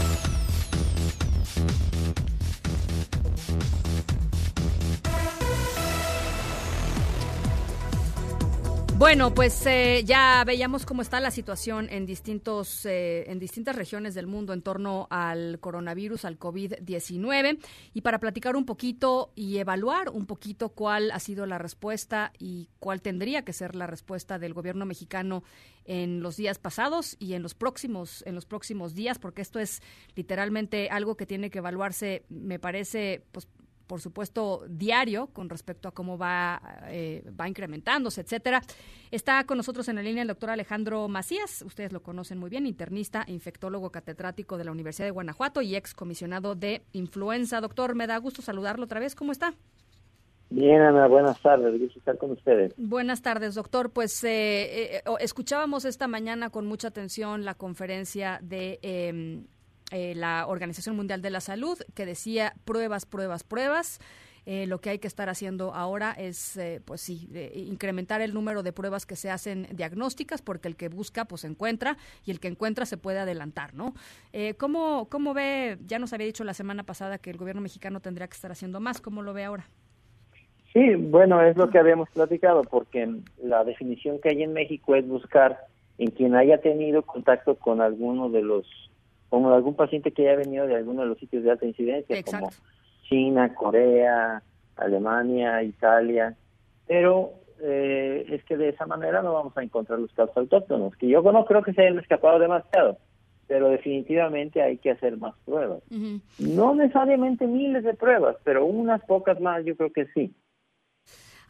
Bueno, pues eh, ya veíamos cómo está la situación en distintos eh, en distintas regiones del mundo en torno al coronavirus, al COVID-19 y para platicar un poquito y evaluar un poquito cuál ha sido la respuesta y cuál tendría que ser la respuesta del gobierno mexicano en los días pasados y en los próximos en los próximos días, porque esto es literalmente algo que tiene que evaluarse, me parece, pues por supuesto, diario con respecto a cómo va, eh, va incrementándose, etcétera. Está con nosotros en la línea el doctor Alejandro Macías, ustedes lo conocen muy bien, internista, infectólogo catedrático de la Universidad de Guanajuato y ex comisionado de influenza. Doctor, me da gusto saludarlo otra vez. ¿Cómo está? Bien, Ana, buenas tardes, gusto estar con ustedes. Buenas tardes, doctor. Pues eh, eh, escuchábamos esta mañana con mucha atención la conferencia de em, eh, la Organización Mundial de la Salud, que decía pruebas, pruebas, pruebas. Eh, lo que hay que estar haciendo ahora es, eh, pues sí, incrementar el número de pruebas que se hacen diagnósticas, porque el que busca, pues encuentra, y el que encuentra se puede adelantar, ¿no? ¿cómo, ¿Cómo ve, ya nos había dicho la semana pasada que el gobierno mexicano tendría que estar haciendo más, ¿cómo lo ve ahora? Sí, bueno, es lo que habíamos platicado, porque la definición que hay en México es buscar en quien haya tenido contacto con alguno de los como algún paciente que haya venido de alguno de los sitios de alta incidencia, como China, Corea, Alemania, Italia, pero eh, es que de esa manera no vamos a encontrar los casos autóctonos, que yo no creo que se hayan escapado demasiado, pero definitivamente hay que hacer más pruebas. No necesariamente miles de pruebas, pero unas pocas más yo creo que sí.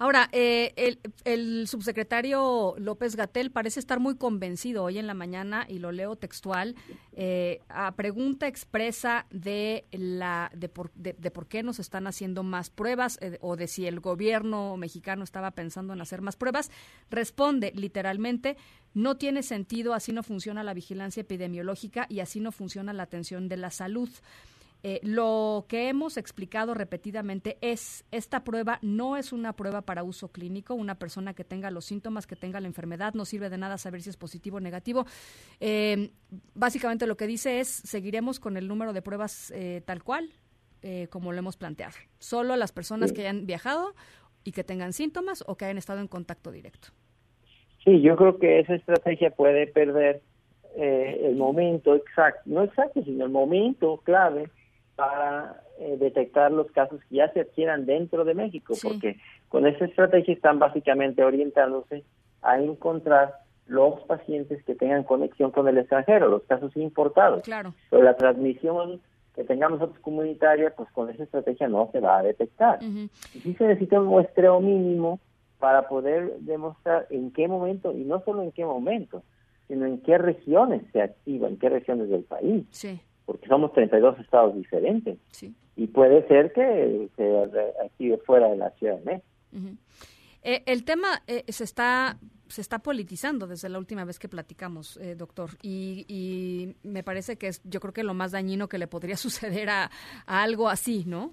Ahora, eh, el, subsecretario López Gatel parece estar muy convencido hoy en la mañana, y lo leo textual, eh, a pregunta expresa de, la, de, por, de, por qué nos están haciendo más pruebas eh, o de si el gobierno mexicano estaba pensando en hacer más pruebas, responde literalmente, no tiene sentido, así no funciona la vigilancia epidemiológica y así no funciona la atención de la salud. Eh, lo que hemos explicado repetidamente es, esta prueba no es una prueba para uso clínico, una persona que tenga los síntomas, que tenga la enfermedad, no sirve de nada saber si es positivo o negativo. Eh, básicamente lo que dice es, seguiremos con el número de pruebas eh, tal cual, como lo hemos planteado. Solo las personas que hayan viajado y que tengan síntomas o que hayan estado en contacto directo. Sí, yo creo que esa estrategia puede perder el momento exacto, no exacto, sino el momento clave para eh, detectar los casos que ya se adquieran dentro de México, porque con esa estrategia están básicamente orientándose a encontrar los pacientes que tengan conexión con el extranjero, los casos importados. Claro. Pero la transmisión que tengamos nosotros comunitaria, pues con esa estrategia no se va a detectar. Y sí se necesita un muestreo mínimo para poder demostrar en qué momento, y no solo en qué momento, sino en qué regiones se activa, en qué regiones del país. Sí. Porque somos 32 estados diferentes. Sí. Y puede ser que se active fuera de la Ciudad de México. Eh, el tema eh, se está se está politizando desde la última vez que platicamos, eh, doctor, y, y, me parece que es, yo creo que lo más dañino que le podría (laughs) suceder a, a, algo así, ¿no?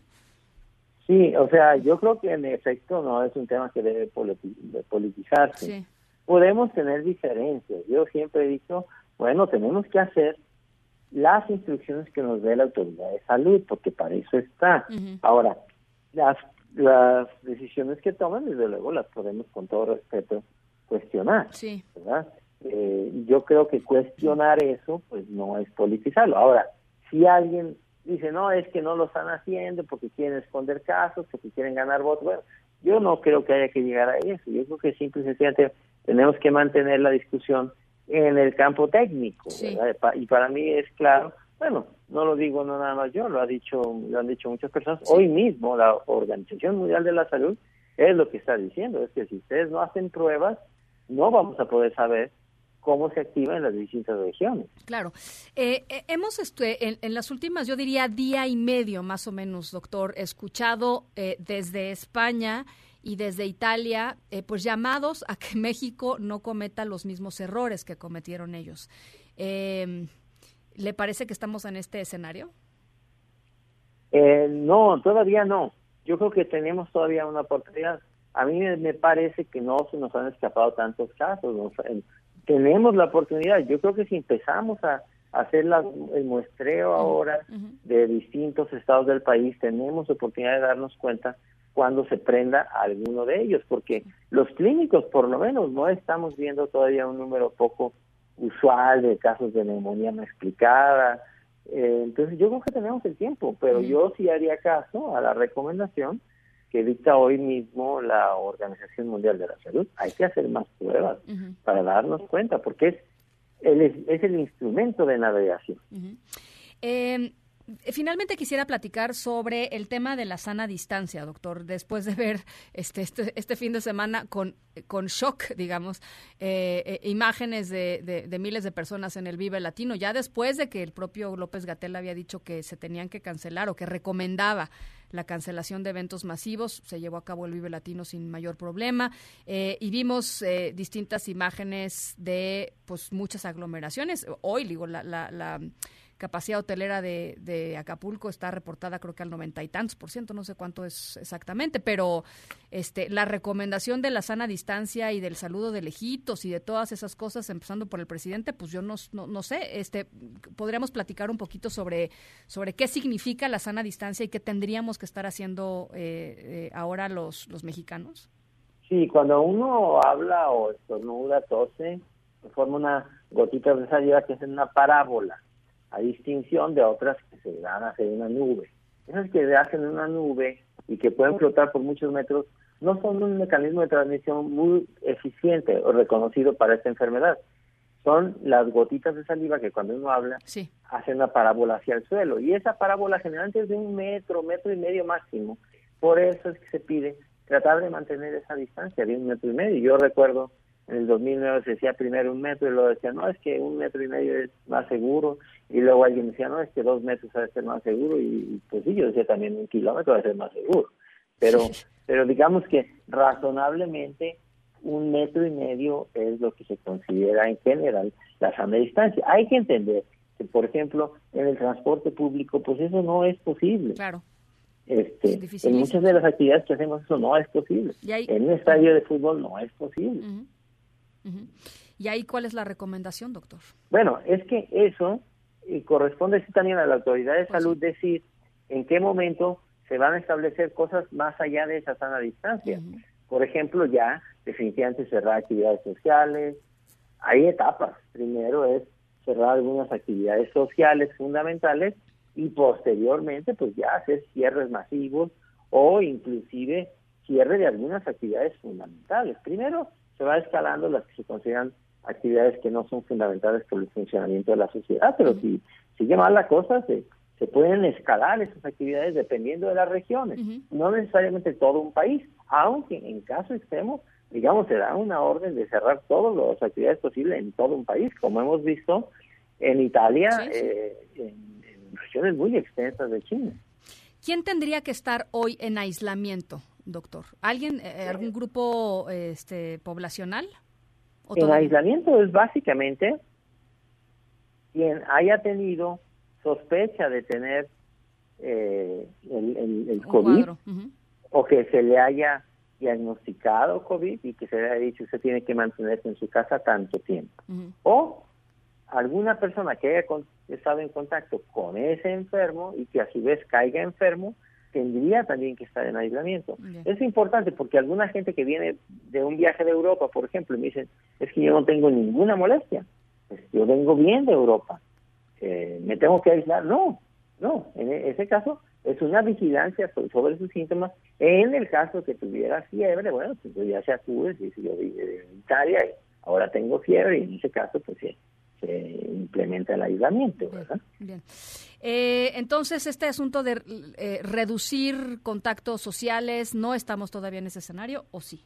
Sí, o sea, yo creo que en efecto no es un tema que debe politi de politizarse. Sí. Podemos tener diferencias. Yo siempre he dicho, bueno, tenemos que hacer las instrucciones que nos dé la autoridad de salud, porque para eso está. Uh -huh. Ahora, las las decisiones que toman, desde luego, las podemos con todo respeto cuestionar, sí. ¿verdad? Eh, yo creo que cuestionar eso, pues no es politizarlo. Ahora, si alguien dice, no, es que no lo están haciendo porque quieren esconder casos, porque quieren ganar votos, bueno, yo no creo que haya que llegar a eso. Yo creo que simple y sencillamente tenemos que mantener la discusión en el campo técnico. Y para mí es claro, bueno, no lo digo no nada más yo, lo ha dicho, lo han dicho muchas personas. Sí. Hoy mismo la Organización Mundial de la Salud es lo que está diciendo, es que si ustedes no hacen pruebas, no vamos a poder saber cómo se activa en las distintas regiones. Claro. Eh, eh, hemos en, en, las últimas, yo diría, día y medio más o menos, doctor, escuchado eh, desde España y desde Italia, pues llamados a que (laughs) México no cometa los mismos errores que cometieron ellos. ¿Le parece que estamos en este escenario? Eh, no, todavía no. Yo creo que tenemos todavía una oportunidad. A mí me, parece que no se nos han escapado tantos casos. Nos, eh, tenemos la oportunidad. Yo creo que si empezamos a, a hacer la, el muestreo ahora uh -huh. de distintos estados del país, tenemos oportunidad de darnos cuenta cuando se prenda alguno de ellos, porque los clínicos, por lo menos, no estamos viendo todavía un número poco usual de casos de neumonía no explicada. Eh, entonces yo creo que tenemos el tiempo, pero yo sí haría caso a la recomendación que dicta hoy mismo la Organización Mundial de la Salud. Hay que hacer más pruebas Uh -huh. para darnos cuenta, porque es el, es el instrumento de navegación. Uh -huh. eh, Finalmente quisiera platicar sobre el tema de la sana distancia, doctor. Después de ver este, este, este fin de semana con, con shock, digamos, eh, eh, imágenes de, de, miles de personas en el Vive Latino, ya después de que el propio López Gatel había dicho que se tenían que cancelar o que recomendaba la cancelación de eventos masivos, se llevó a cabo el Vive Latino sin mayor problema eh, y vimos distintas imágenes de pues muchas aglomeraciones. Hoy, digo, la, la, la capacidad hotelera de, de, Acapulco está reportada creo que al noventa y tantos por ciento, no sé cuánto es exactamente, pero este la recomendación de la sana distancia y del saludo de lejitos y de todas esas cosas, empezando por el presidente, pues yo no, no, no sé, este podríamos platicar un poquito sobre, sobre qué significa la sana distancia y qué tendríamos que estar haciendo eh, eh, ahora los, los mexicanos. Sí, cuando uno habla o estornuda, tose, forma una gotita de saliva que es una parábola a distinción de otras que se dan a hacer una nube. Esas que se hacen en una nube y que pueden flotar por muchos metros no son un mecanismo de transmisión muy eficiente o reconocido para esta enfermedad. Son las gotitas de saliva que cuando uno habla sí. hacen una parábola hacia el suelo y esa parábola generalmente es de un metro, metro y medio máximo. Por eso es que se pide tratar de mantener esa distancia de un metro y medio. Yo recuerdo en el 2009 se decía primero un metro y luego decía, no, es que un metro y medio es más seguro. Y luego alguien decía, no, es que dos metros debe ser más seguro. Y pues sí, yo decía también un kilómetro debe ser más seguro. Pero, (laughs) pero digamos que razonablemente un metro y medio es lo que se considera en general la sana distancia. Hay que entender que, por ejemplo, en el transporte público, pues eso no es posible. Claro. Este, en muchas de las actividades que hacemos eso no es posible. Hay... En un estadio de fútbol no es posible. Uh -huh. Uh -huh. ¿Y ahí cuál es la recomendación, doctor? Bueno, es que eso eh, corresponde también a la autoridad de salud decir en qué momento se van a establecer cosas más allá de esa sana distancia. Uh -huh. Por ejemplo, ya definitivamente cerrar actividades sociales. Hay etapas. Primero es cerrar algunas actividades sociales fundamentales y posteriormente pues ya hacer cierres masivos o inclusive cierre de algunas actividades fundamentales. Primero se va escalando las que se consideran actividades que no son fundamentales por el funcionamiento de la sociedad, pero si sigue mal la cosa, se, se pueden escalar esas actividades dependiendo de las regiones, uh -huh. no necesariamente todo un país, aunque en caso extremo digamos, se da una orden de cerrar todas las actividades posibles en todo un país, como hemos visto en Italia, eh, en, en regiones muy extensas de China. ¿Quién tendría que estar hoy en aislamiento, doctor? ¿Alguien, eh, algún grupo este, poblacional? ¿O En todavía? aislamiento es básicamente quien haya tenido sospecha de tener eh, el, el- el COVID o que se le haya diagnosticado COVID y que se le haya dicho usted tiene que mantenerse en su casa tanto tiempo. O alguna persona que haya con- estado en contacto con ese enfermo y que a su vez caiga enfermo, tendría también que estar en aislamiento. Bien. Es importante porque alguna gente que viene de un viaje de Europa, por ejemplo, y me dicen, es que yo no tengo ninguna molestia, pues yo vengo bien de Europa, eh, me tengo que aislar. No, no, en e- ese caso es una vigilancia so- sobre sus síntomas. En el caso que tuviera fiebre, bueno, pues ya se acude, si yo vive en Italia y ahora tengo fiebre, y en ese caso pues se, se implementa el aislamiento, ¿verdad? Bien. Eh, entonces, este asunto de eh, reducir contactos sociales, ¿no estamos todavía en ese escenario o sí?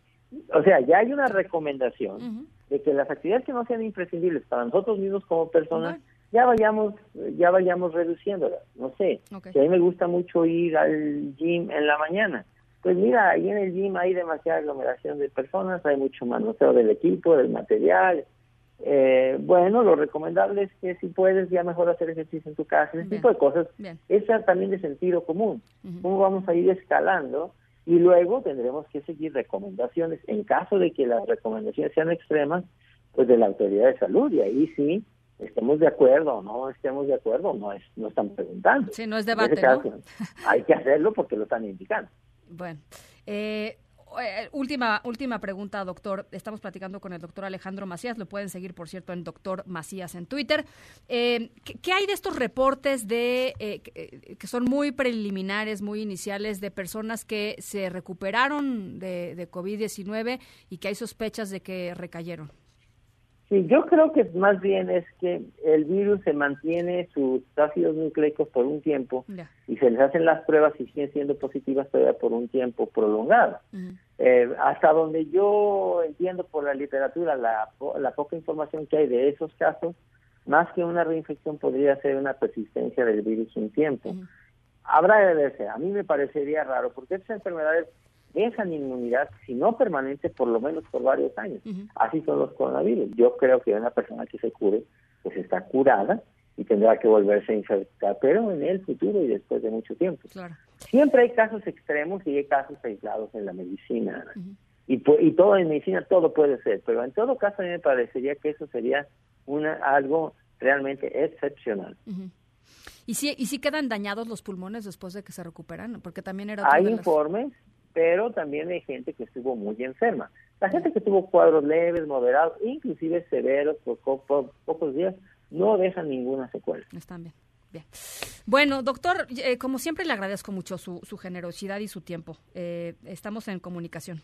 O sea, ya hay una recomendación de que las actividades que no sean imprescindibles para nosotros mismos como personas, ya vayamos ya vayamos reduciéndolas. No sé, si a mí me gusta mucho ir al gym en la mañana, pues mira, ahí en el gym hay demasiada aglomeración de personas, hay mucho manoseo del equipo, del material. Eh, bueno, lo recomendable es que si puedes ya mejor hacer ejercicio en tu casa, ese Bien. tipo de cosas. Bien. Esa también de sentido común. ¿Cómo vamos a ir escalando? Y luego tendremos que seguir recomendaciones. En caso de que las recomendaciones sean extremas, pues de la autoridad de salud. Y ahí sí, estemos de acuerdo o no estemos de acuerdo, no, es, no están preguntando. Sí, no es caso, hay que hacerlo porque lo están indicando. Bueno, eh, eh, última, última pregunta, doctor. Estamos platicando con el doctor Alejandro Macías. Lo pueden seguir, por cierto, en doctor Macías en Twitter. Eh, ¿qué, hay de estos reportes de eh, que, eh, que son muy preliminares, muy iniciales, de personas que se recuperaron de, de COVID-19 y que hay sospechas de que recayeron? Sí, yo creo que más bien es que el virus se mantiene sus ácidos nucleicos por un tiempo y se les hacen las pruebas y siguen siendo positivas todavía por un tiempo prolongado. Eh, hasta donde yo entiendo por la literatura la, la poca información que hay de esos casos, más que una reinfección podría ser una persistencia del virus un tiempo. Habrá de verse, a mí me parecería raro, porque estas enfermedades dejan inmunidad, si no permanente, por lo menos por varios años. Así son los coronavirus. Yo creo que una persona que se cure, pues está curada y tendrá que volverse a infectar, pero en el futuro y después de mucho tiempo. Claro. Siempre hay casos extremos y hay casos aislados en la medicina. y, pu- y todo en medicina, todo puede ser, pero en todo caso a mí me parecería que eso sería una algo realmente excepcional. ¿Y si, ¿Y si quedan dañados los pulmones después de que se recuperan? Porque también era Hay las- informes, pero también hay gente que estuvo muy enferma. La gente que tuvo cuadros leves, moderados, inclusive severos por co- po- pocos días, no dejan ninguna secuela. Están bien. Bien. Bueno, doctor, eh, como siempre le agradezco mucho su, su generosidad y su tiempo. Eh, estamos en comunicación.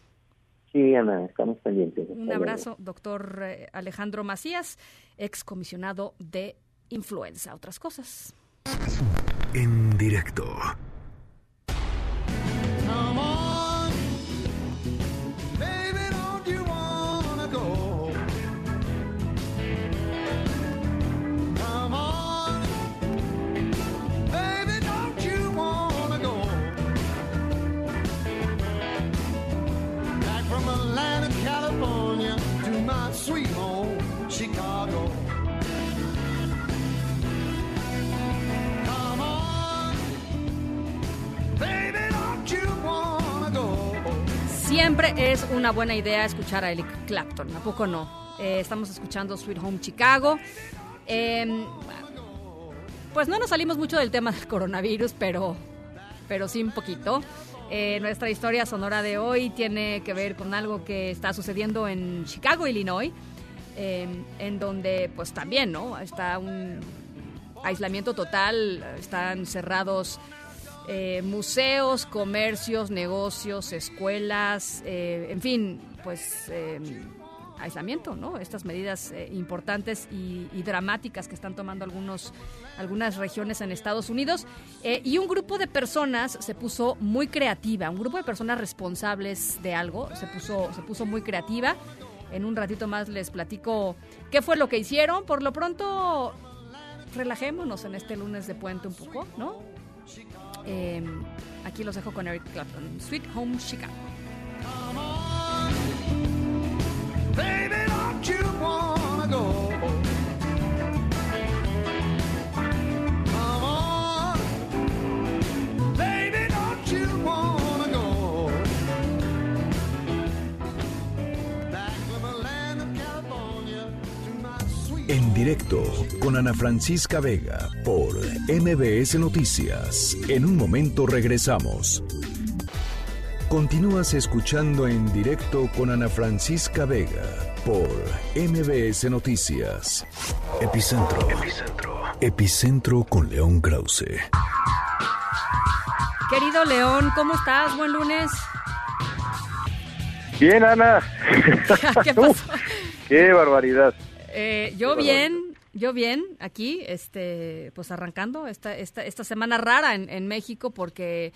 Sí, Ana, estamos pendientes. Hasta Un luego. abrazo, doctor eh, Alejandro Macías, ex comisionado de influenza, otras cosas. En directo. Siempre es una buena idea escuchar a Eric Clapton, ¿a poco no? Eh, estamos escuchando Sweet Home Chicago. Eh, pues no nos salimos mucho del tema del coronavirus, pero, pero sí un poquito. Eh, nuestra historia sonora de hoy tiene que ver con algo que está sucediendo en Chicago, Illinois, eh, en donde pues también, ¿no? Está un aislamiento total, están cerrados eh, museos, comercios, negocios, escuelas, eh, en fin, pues eh, aislamiento, ¿no? Estas medidas importantes y, dramáticas que están tomando algunos, algunas regiones en Estados Unidos. Y un grupo de personas se puso muy creativa, un grupo de personas responsables de algo se puso, se puso muy creativa. En un ratito más les platico qué fue lo que hicieron. Por lo pronto, relajémonos en este lunes de puente un poco, ¿no? Em, aquí los dejo con Eric Clapton, Sweet Home Chicago. Directo con Ana Francisca Vega por MBS Noticias. En un momento regresamos. Continúas escuchando en directo con Ana Francisca Vega por MBS Noticias. Epicentro. Epicentro. Epicentro con León Krause. Querido León, ¿cómo estás? Buen lunes. Bien, Ana. (laughs) ¿Qué (laughs) pasó? Qué barbaridad. Eh, yo bien, yo bien, aquí, este, pues arrancando esta, esta, esta semana rara en, en México porque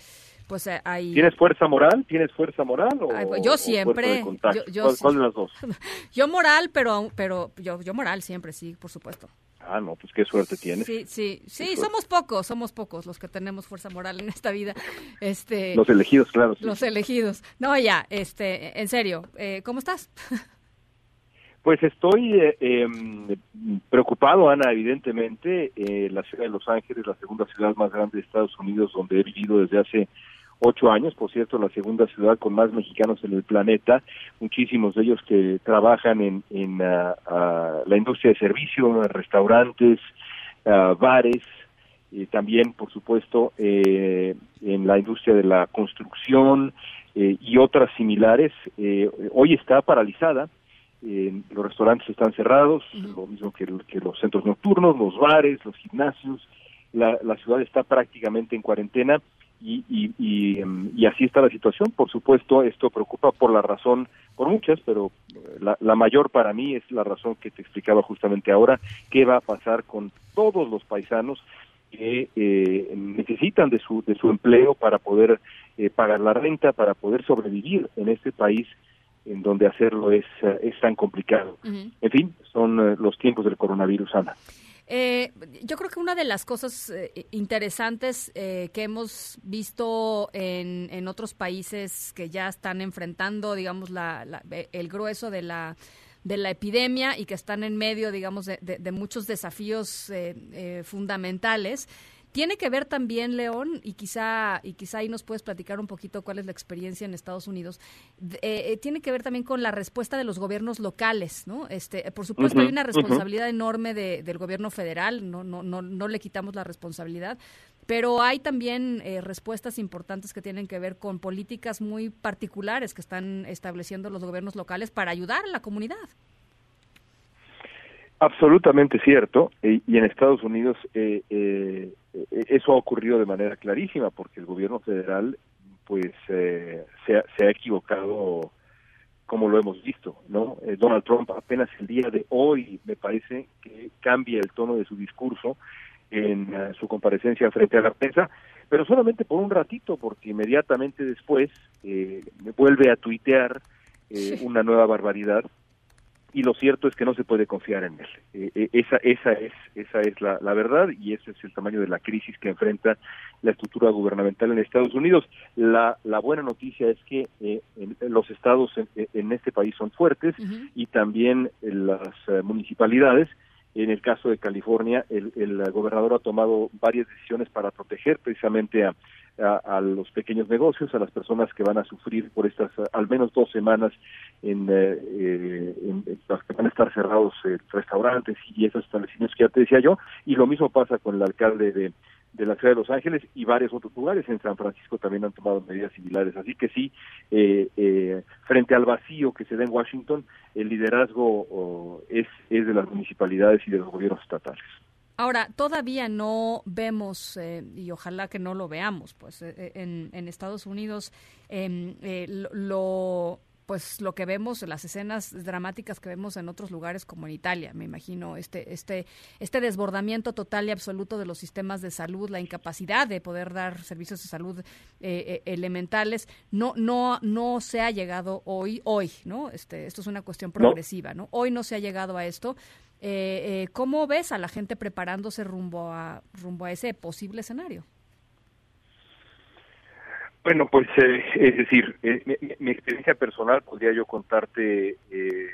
pues eh, hay... ¿Tienes fuerza moral? ¿Tienes fuerza moral o, pues, yo siempre. yo, ¿Cuál, de las dos? (laughs) yo moral, pero pero yo yo moral siempre, sí, por supuesto. Ah, no, pues qué suerte tienes. Sí, sí, sí, somos pocos, somos pocos los que tenemos fuerza moral en esta vida. (laughs) Este, los elegidos, claro. Los elegidos. No, ya, este, en serio, eh, ¿cómo estás? (laughs) Pues estoy eh, em, preocupado, Ana, evidentemente. Eh, la ciudad de Los Ángeles, la segunda ciudad más grande de Estados Unidos, donde he vivido desde hace ocho años, por cierto, la segunda ciudad con más mexicanos en el planeta, muchísimos de ellos que trabajan en, en ah, ah, la industria de servicio, restaurantes, uh, bares, y también, por supuesto, eh, en la industria de la construcción y otras similares. hoy está paralizada los restaurantes están cerrados, lo mismo que, los centros nocturnos, los bares, los gimnasios, la, ciudad está prácticamente en cuarentena y, y, em, y, así está la situación. Por supuesto, esto preocupa por la razón, por muchas, pero la, la mayor para mí es la razón que te explicaba justamente ahora, qué va a pasar con todos los paisanos que eh, necesitan de su, de su empleo para poder eh, pagar la renta, para poder sobrevivir en este país en donde hacerlo es, eh, es tan complicado. En fin, son eh, los tiempos del coronavirus, Ana. Eh, yo creo que una de las cosas interesantes que hemos visto en, en, otros países que ya están enfrentando, digamos, la, el grueso de la de la epidemia y que están en medio, digamos, de, de, muchos desafíos fundamentales, tiene que ver también, León, y quizá, y quizá ahí nos puedes platicar un poquito cuál es la experiencia en Estados Unidos, eh, eh, tiene que ver también con la respuesta de los gobiernos locales, ¿no? Este, por supuesto, hay una responsabilidad enorme de, del gobierno federal, no, no, no, no le quitamos la responsabilidad, pero hay también eh, respuestas importantes que tienen que ver con políticas muy particulares que están estableciendo los gobiernos locales para ayudar a la comunidad. Absolutamente cierto, y en Estados Unidos eh, eh, eso ha ocurrido de manera clarísima, porque el gobierno federal pues eh, se, ha, se, ha, equivocado como lo hemos visto, ¿no? Donald Trump apenas el día de hoy me parece que cambia el tono de su discurso en su comparecencia frente a la prensa, pero solamente por un ratito, porque inmediatamente después vuelve a tuitear una nueva barbaridad y lo cierto es que no se puede confiar en él. Eh, eh, esa, esa es, esa es la, la, verdad y ese es el tamaño de la crisis que enfrenta la estructura gubernamental en Estados Unidos. La, la buena noticia es que eh, los estados en, este país son fuertes y también las municipalidades. En el caso de California, el, el gobernador ha tomado varias decisiones para proteger precisamente a, a, los pequeños negocios, a las personas que van a sufrir por estas al menos dos semanas en, eh, eh, las que van a estar cerrados eh, restaurantes y esos establecimientos que ya te decía yo, y lo mismo pasa con el alcalde de, la ciudad de Los Ángeles y varios otros lugares. En San Francisco también han tomado medidas similares. Así que sí, frente al vacío que se da en Washington, el liderazgo es, es de las municipalidades y de los gobiernos estatales. Ahora, todavía no vemos, eh, y ojalá que no lo veamos, pues eh, eh, en, en, Estados Unidos em, lo, pues lo que vemos, las escenas dramáticas que vemos en otros lugares como en Italia, me imagino, este, este, este desbordamiento total y absoluto de los sistemas de salud, la incapacidad de poder dar servicios de salud eh, eh, elementales, no, no, no se ha llegado hoy, hoy, ¿no? Este, esto es una cuestión progresiva, ¿no? Hoy no se ha llegado a esto. Eh, ¿Cómo ves a la gente preparándose rumbo a, rumbo a ese posible escenario? Bueno, pues eh, es decir, eh, mi, mi, experiencia personal podría yo contarte, eh,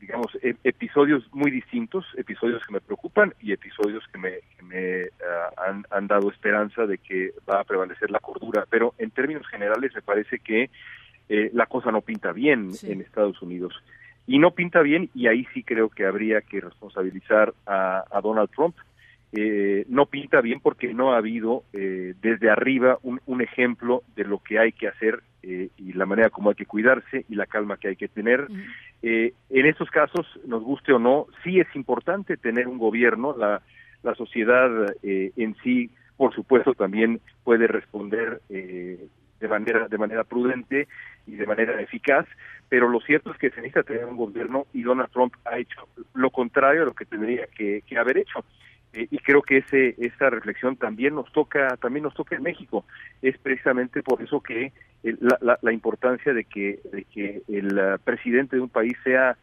digamos, e episodios muy distintos, episodios que me preocupan y episodios que me, que me uh, han, han, dado esperanza de que va a prevalecer la cordura. Pero en términos generales me parece que la cosa no pinta bien sí. en Estados Unidos. Y no pinta bien y ahí sí creo que habría que responsabilizar a, a Donald Trump eh, no pinta bien porque no ha habido eh, desde arriba un, un, ejemplo de lo que hay que hacer eh, y la manera como hay que cuidarse y la calma que hay que tener. -huh. en estos casos, nos guste o no, sí es importante tener un gobierno, la, la sociedad en sí, por supuesto, también puede responder de manera de manera prudente y de manera eficaz, pero lo cierto es que se necesita tener un gobierno y Donald Trump ha hecho lo contrario a lo que tendría que, que haber hecho. Eh, y creo que ese esa reflexión también nos toca también nos toca en México. Es precisamente por eso que el, la, la, la, importancia de que de que el uh, presidente de un país sea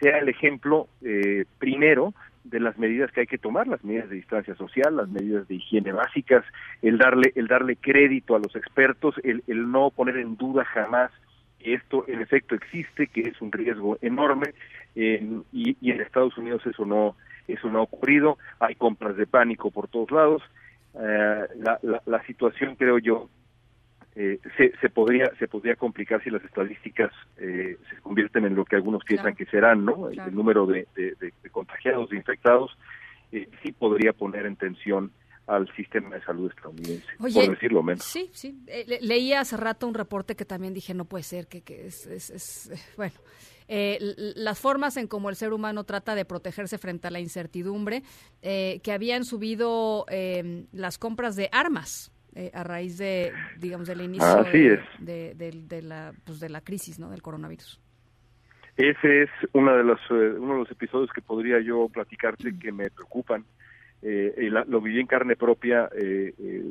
sea el ejemplo eh, primero de las medidas que hay que tomar las medidas de distancia social las medidas de higiene básicas el darle el darle crédito a los expertos el, el no poner en duda jamás que esto en efecto existe que es un riesgo enorme eh, y, en Estados Unidos eso no eso no ha ocurrido, hay compras de pánico por todos lados, eh, la, la, la, situación creo yo eh, se, se podría se podría complicar si las estadísticas eh, se convierten en lo que algunos piensan claro. que serán, ¿no? Claro. El, número de, de, de, de, contagiados, de infectados, eh, sí podría poner en tensión al sistema de salud estadounidense, Oye, por decirlo menos. Sí, sí. Eh, le, leía hace rato un reporte que también dije, no puede ser, que, que es, es, es, eh, bueno, eh, las formas en cómo el ser humano trata de protegerse frente a la incertidumbre, eh, que habían subido eh, las compras de armas. Eh, a raíz de, digamos, del inicio Así de, es. De, de, de, la, pues de la crisis, ¿no? Del coronavirus. Ese es uno de los, eh, uno de los episodios que podría yo platicarte que me preocupan. Eh, la, lo viví en carne propia eh, eh,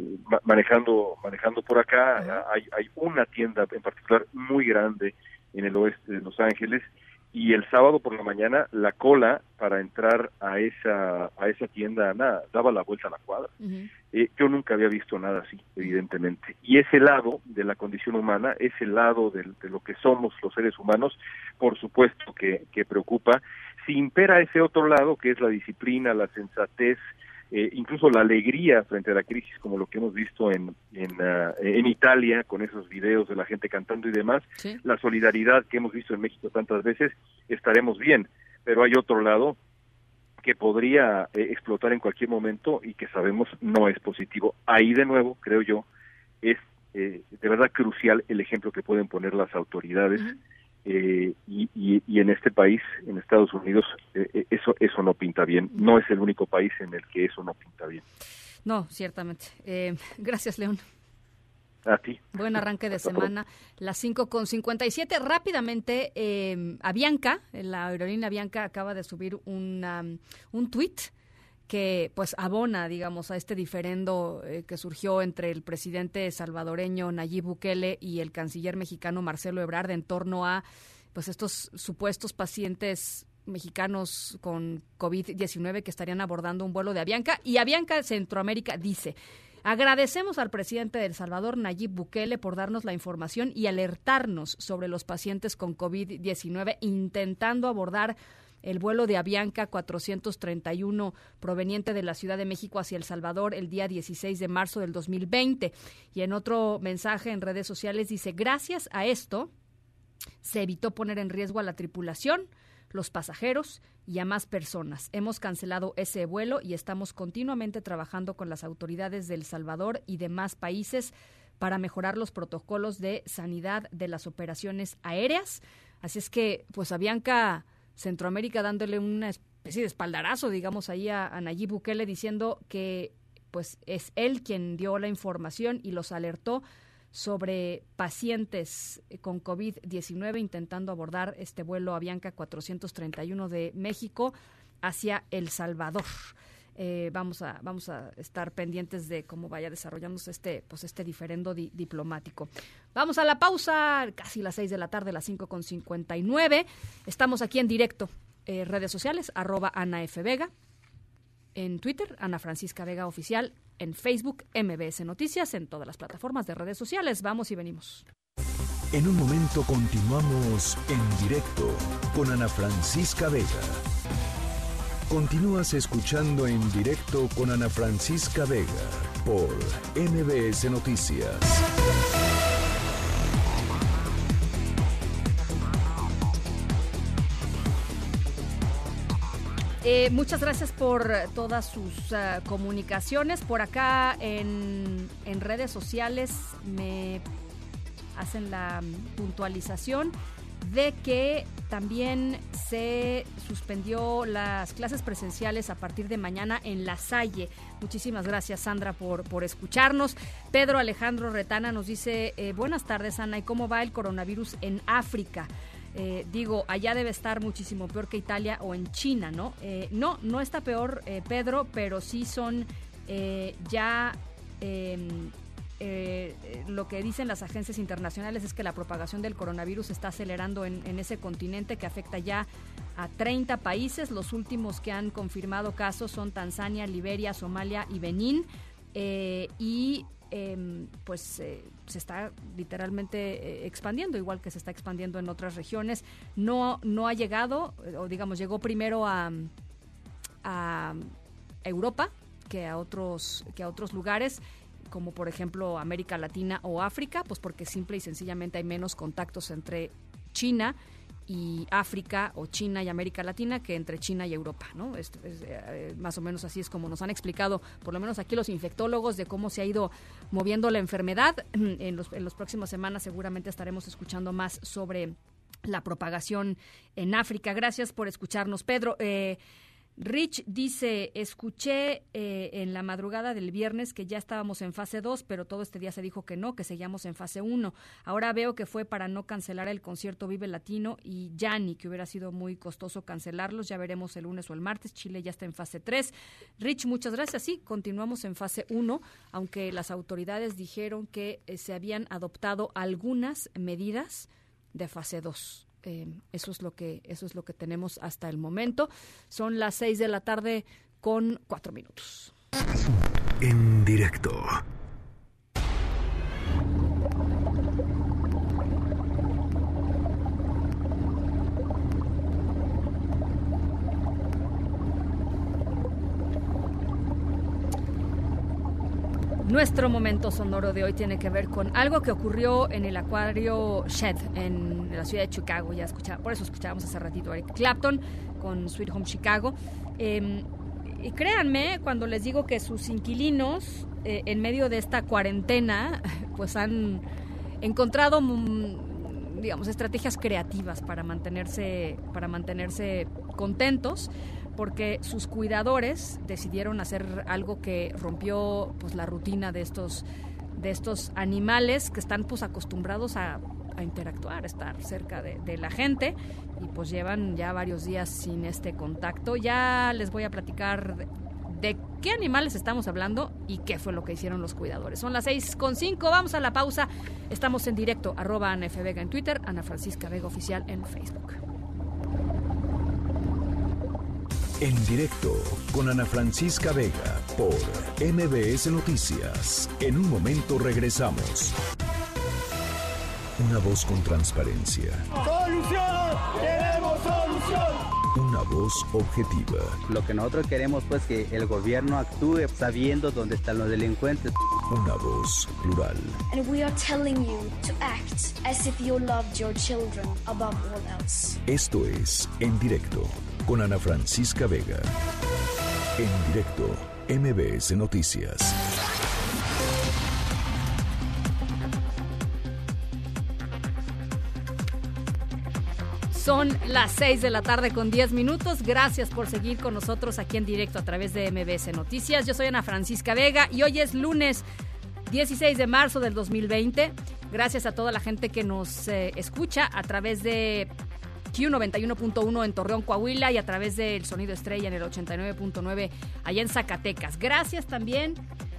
manejando manejando por acá. Hay, hay una tienda en particular muy grande en el oeste de Los Ángeles y el sábado por la mañana la cola para entrar a esa a esa tienda nada daba la vuelta a la cuadra. Uh -huh. eh, yo nunca había visto nada así evidentemente. Y ese lado de la condición humana ese lado de, de lo que somos los seres humanos por supuesto que, que preocupa. Si impera ese otro lado que es la disciplina la sensatez eh, incluso la alegría frente a la crisis, como lo que hemos visto en, en, uh, en Italia, con esos videos de la gente cantando y demás, ¿Sí? la solidaridad que hemos visto en México tantas veces, estaremos bien. Pero hay otro lado que podría eh, explotar en cualquier momento y que sabemos no es positivo. Ahí de nuevo, creo yo, es eh, de verdad crucial el ejemplo que pueden poner las autoridades. Uh -huh eh, y, y, y, en este país, en Estados Unidos, eh, eso eso no pinta bien. No es el único país en el que eso no pinta bien. No, ciertamente. Eh, (laughs) gracias, León. A ti. Buen arranque de semana. Las 5 con 57. Rápidamente, eh, Avianca, la aerolínea Avianca acaba de subir una, un tweet que pues abona, digamos, a este diferendo eh, que surgió entre el presidente salvadoreño Nayib Bukele y el canciller mexicano Marcelo Ebrard en torno a pues estos supuestos pacientes mexicanos con COVID-19 que estarían abordando un vuelo de Avianca. Y Avianca Centroamérica dice Agradecemos al presidente de El Salvador, Nayib Bukele, por darnos la información y alertarnos sobre los pacientes con COVID-19, intentando abordar el vuelo de Avianca 431 proveniente de la Ciudad de México hacia El Salvador el día 16 de marzo del 2020. Y en otro mensaje en redes sociales dice, gracias a esto se evitó poner en riesgo a la tripulación, los pasajeros y a más personas. Hemos cancelado ese vuelo y estamos continuamente trabajando con las autoridades de El Salvador y demás países para mejorar los protocolos de sanidad de las operaciones aéreas. Así es que, pues, Avianca Centroamérica dándole una especie de espaldarazo, digamos, ahí a, a Nayib Bukele diciendo que pues es él quien dio la información y los alertó sobre pacientes con COVID-19 intentando abordar este vuelo Avianca 431 de México hacia El Salvador. Eh, vamos a vamos a estar pendientes de cómo vaya desarrollándose este pues este diferendo diplomático. Vamos a la pausa, casi las 6 de la tarde, las 5 con 59. Estamos aquí en directo, eh, redes sociales, arroba Ana F. Vega, en Twitter, Ana Francisca Vega Oficial, en Facebook, MBS Noticias, en todas las plataformas de redes sociales. Vamos y venimos. En un momento continuamos en directo con Ana Francisca Vega. Continúas escuchando en directo con Ana Francisca Vega por MBS Noticias. Eh, muchas gracias por todas sus uh, comunicaciones. Por acá en, en, redes sociales me hacen la puntualización de que también se suspendió las clases presenciales a partir de mañana en La Salle. Muchísimas gracias, Sandra, por, por escucharnos. Pedro Alejandro Retana nos dice, eh, buenas tardes, Ana, ¿y cómo va el coronavirus en África? Eh, digo, allá debe estar muchísimo peor que Italia o en China, ¿no? Eh, no, no está peor, Pedro, pero sí son ya... Em, lo que dicen las agencias internacionales es que la propagación del coronavirus está acelerando en, ese continente que afecta ya a 30 países. Los últimos que han confirmado casos son Tanzania, Liberia, Somalia y Benín. y Em, pues eh, se está literalmente eh, expandiendo, igual que se está expandiendo en otras regiones. No, no ha llegado, o digamos, llegó primero a, a Europa que a otros, que a otros lugares como por ejemplo América Latina o África, pues porque simple y sencillamente hay menos contactos entre China y África o China y América Latina que entre China y Europa, ¿no? Es, eh, más o menos así es como nos han explicado, por lo menos aquí los infectólogos, de cómo se ha ido moviendo la enfermedad. (clears throat) En los, las próximas semanas seguramente estaremos escuchando más sobre la propagación en África. Gracias por escucharnos, Pedro. Eh, Rich dice, escuché eh, en la madrugada del viernes que ya estábamos en fase 2, pero todo este día se dijo que no, que seguíamos en fase 1. Ahora veo que fue para no cancelar el concierto Vive Latino y Yanni, que hubiera sido muy costoso cancelarlos. Ya veremos el lunes o el martes. Chile ya está en fase 3. Rich, muchas gracias. Sí, continuamos en fase 1, aunque las autoridades dijeron que eh, se habían adoptado algunas medidas de fase 2. Eh, eso es lo que eso es lo que tenemos hasta el momento. Son las seis de la tarde con cuatro minutos. En directo. Nuestro momento sonoro de hoy tiene que ver con algo que ocurrió en el acuario Shed en la ciudad de Chicago. Ya escuchaba, por eso escuchábamos hace ratito a Eric Clapton con Sweet Home Chicago. Em, y créanme cuando les digo que sus inquilinos eh, en medio de esta cuarentena (laughs) pues han encontrado mm, digamos estrategias creativas para mantenerse para mantenerse contentos porque sus cuidadores decidieron hacer algo que rompió pues la rutina de estos de estos animales que están pues acostumbrados a, interactuar, estar cerca de, la gente y pues llevan ya varios días sin este contacto. Ya les voy a platicar de, qué animales estamos hablando y qué fue lo que hicieron los cuidadores. Son las seis con cinco, vamos a la pausa. Estamos en directo, arroba Ana F. Vega en Twitter, Ana Francisca Vega Oficial en Facebook. En directo con Ana Francisca Vega por MBS Noticias. En un momento regresamos. Una voz con transparencia. ¡Solución! ¡Queremos solución! Una voz objetiva. Lo que nosotros queremos pues que el gobierno actúe sabiendo dónde están los delincuentes. Una voz plural. And we are telling you to act as if you loved your children above all else. Esto es En Directo con Ana Francisca Vega. En directo, MBS Noticias. Son las 6 de la tarde con 10 minutos. Gracias por seguir con nosotros aquí en directo a través de MBS Noticias. Yo soy Ana Francisca Vega y hoy es lunes 16 de marzo del 2020. Gracias a toda la gente que nos eh, escucha a través de Q91.1 en Torreón, Coahuila y a través del Sonido Estrella en el 89.9 allá en Zacatecas. Gracias también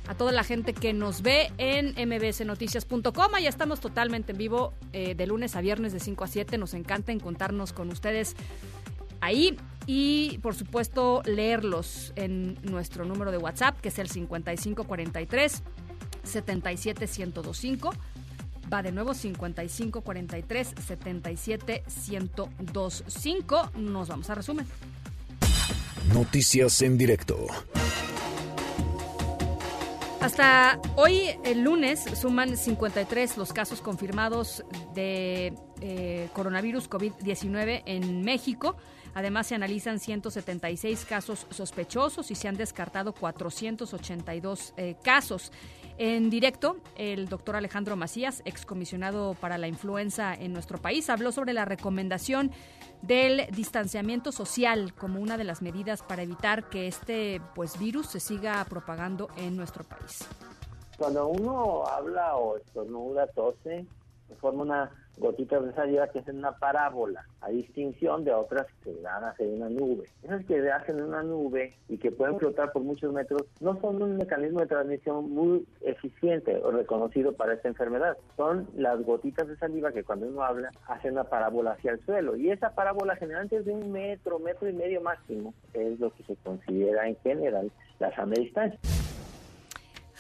a toda la gente que nos ve en mbsnoticias.com. Ya estamos totalmente en vivo eh, de lunes a viernes de 5 a 7. Nos encanta encontrarnos con ustedes ahí y por supuesto leerlos en nuestro número de WhatsApp que es el 5543 77125 va de nuevo 5543 77125 nos vamos a resumen Noticias en directo. Hasta hoy, el lunes, suman 53 los casos confirmados de eh, coronavirus COVID-19 en México. Además, se analizan 176 casos sospechosos y se han descartado 482 eh, casos. En directo, el doctor Alejandro Macías, excomisionado para la influenza en nuestro país, habló sobre la recomendación del distanciamiento social como una de las medidas para evitar que este pues virus se siga propagando en nuestro país. Cuando uno habla o estornuda, tose, forma una gotitas de saliva que hacen una parábola, a distinción de otras que dan a hacer una nube. Esas que hacen una nube y que pueden flotar por muchos metros no son un mecanismo de transmisión muy eficiente o reconocido para esta enfermedad. Son las gotitas de saliva que cuando uno habla hacen una parábola hacia el suelo y esa parábola generalmente es de un metro, metro y medio máximo, es lo que se considera en general la sana distancia.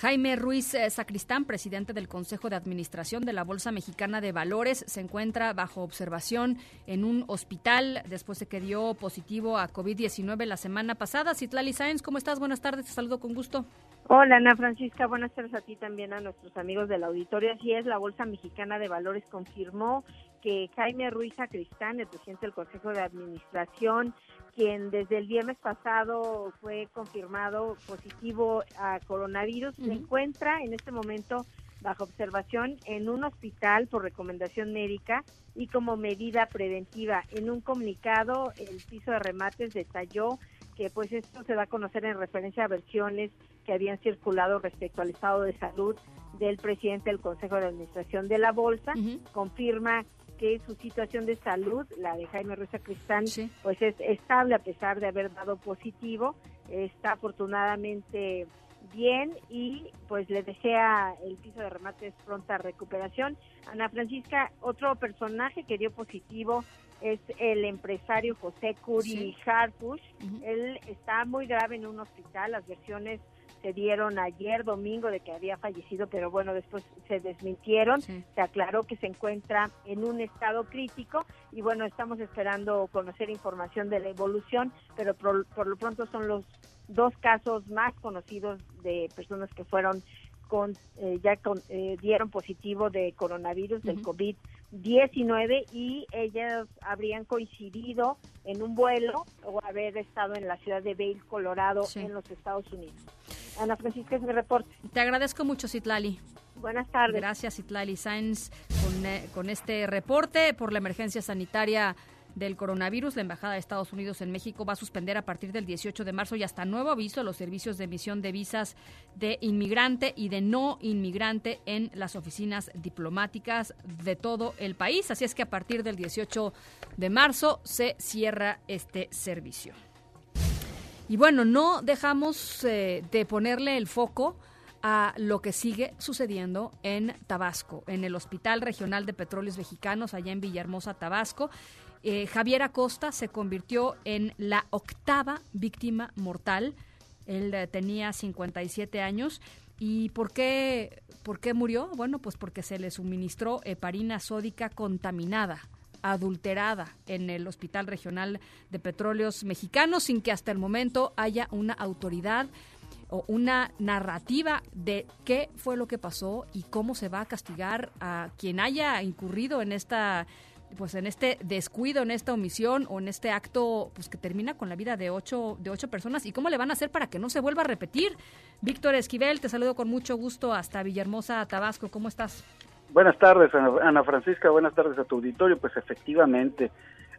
Jaime Ruiz eh, Sacristán, presidente del Consejo de Administración de la Bolsa Mexicana de Valores, se encuentra bajo observación en un hospital después de que dio positivo a COVID-19 la semana pasada. Citlali Sáenz, ¿cómo estás? Buenas tardes, te saludo con gusto. Hola Ana Francisca, buenas tardes a ti también, a nuestros amigos del auditorio. Así es, la Bolsa Mexicana de Valores confirmó que Jaime Ruiz Sacristán, el presidente del Consejo de Administración, quien desde el viernes pasado fue confirmado positivo a coronavirus, se encuentra en este momento bajo observación en un hospital por recomendación médica y como medida preventiva. En un comunicado, el piso de remates detalló que pues esto se va a conocer en referencia a versiones que habían circulado respecto al estado de salud del presidente del Consejo de Administración de la Bolsa. Confirma que su situación de salud, la de Jaime Ruiz Cristán, pues es estable a pesar de haber dado positivo, está afortunadamente bien y pues le desea el piso de remates pronta recuperación. Ana Francisca, otro personaje que dio positivo es el empresario José Curi Harpush. Él está muy grave en un hospital, las versiones se dieron ayer domingo de que había fallecido, pero bueno, después se desmintieron, se aclaró que se encuentra en un estado crítico y bueno, estamos esperando conocer información de la evolución, pero por, lo pronto son los dos casos más conocidos de personas que fueron con eh, ya eh, dieron positivo de coronavirus del COVID-19 y ellas habrían coincidido en un vuelo o haber estado en la ciudad de Vail, Colorado, en los Estados Unidos. Ana Francisca es mi reporte. Te agradezco mucho, Citlali. Buenas tardes. Gracias, Citlali Sainz, con, eh, con este reporte por la emergencia sanitaria del coronavirus, la Embajada de Estados Unidos en México va a suspender a partir del 18 de marzo y hasta nuevo aviso los servicios de emisión de visas de inmigrante y de no inmigrante en las oficinas diplomáticas de todo el país. Así es que a partir del 18 de marzo se cierra este servicio. Y bueno, no dejamos eh, de ponerle el foco a lo que sigue sucediendo en Tabasco, en el Hospital Regional de Petróleos Mexicanos, allá en Villahermosa, Tabasco. Eh, Javier Acosta se convirtió en la octava víctima mortal. Él eh, tenía 57 años. ¿Y por qué, por qué murió? Bueno, pues porque se le suministró heparina sódica contaminada adulterada en el Hospital Regional de Petróleos Mexicanos sin que hasta el momento haya una autoridad o una narrativa de qué fue lo que pasó y cómo se va a castigar a quien haya incurrido en esta pues en este descuido, en esta omisión o en este acto pues que termina con la vida de ocho, de ocho personas y cómo le van a hacer para que no se vuelva a repetir. Víctor Esquivel, te saludo con mucho gusto hasta Villahermosa, Tabasco. ¿Cómo estás? Buenas tardes, Ana Francisca. Buenas tardes a tu auditorio. Pues efectivamente,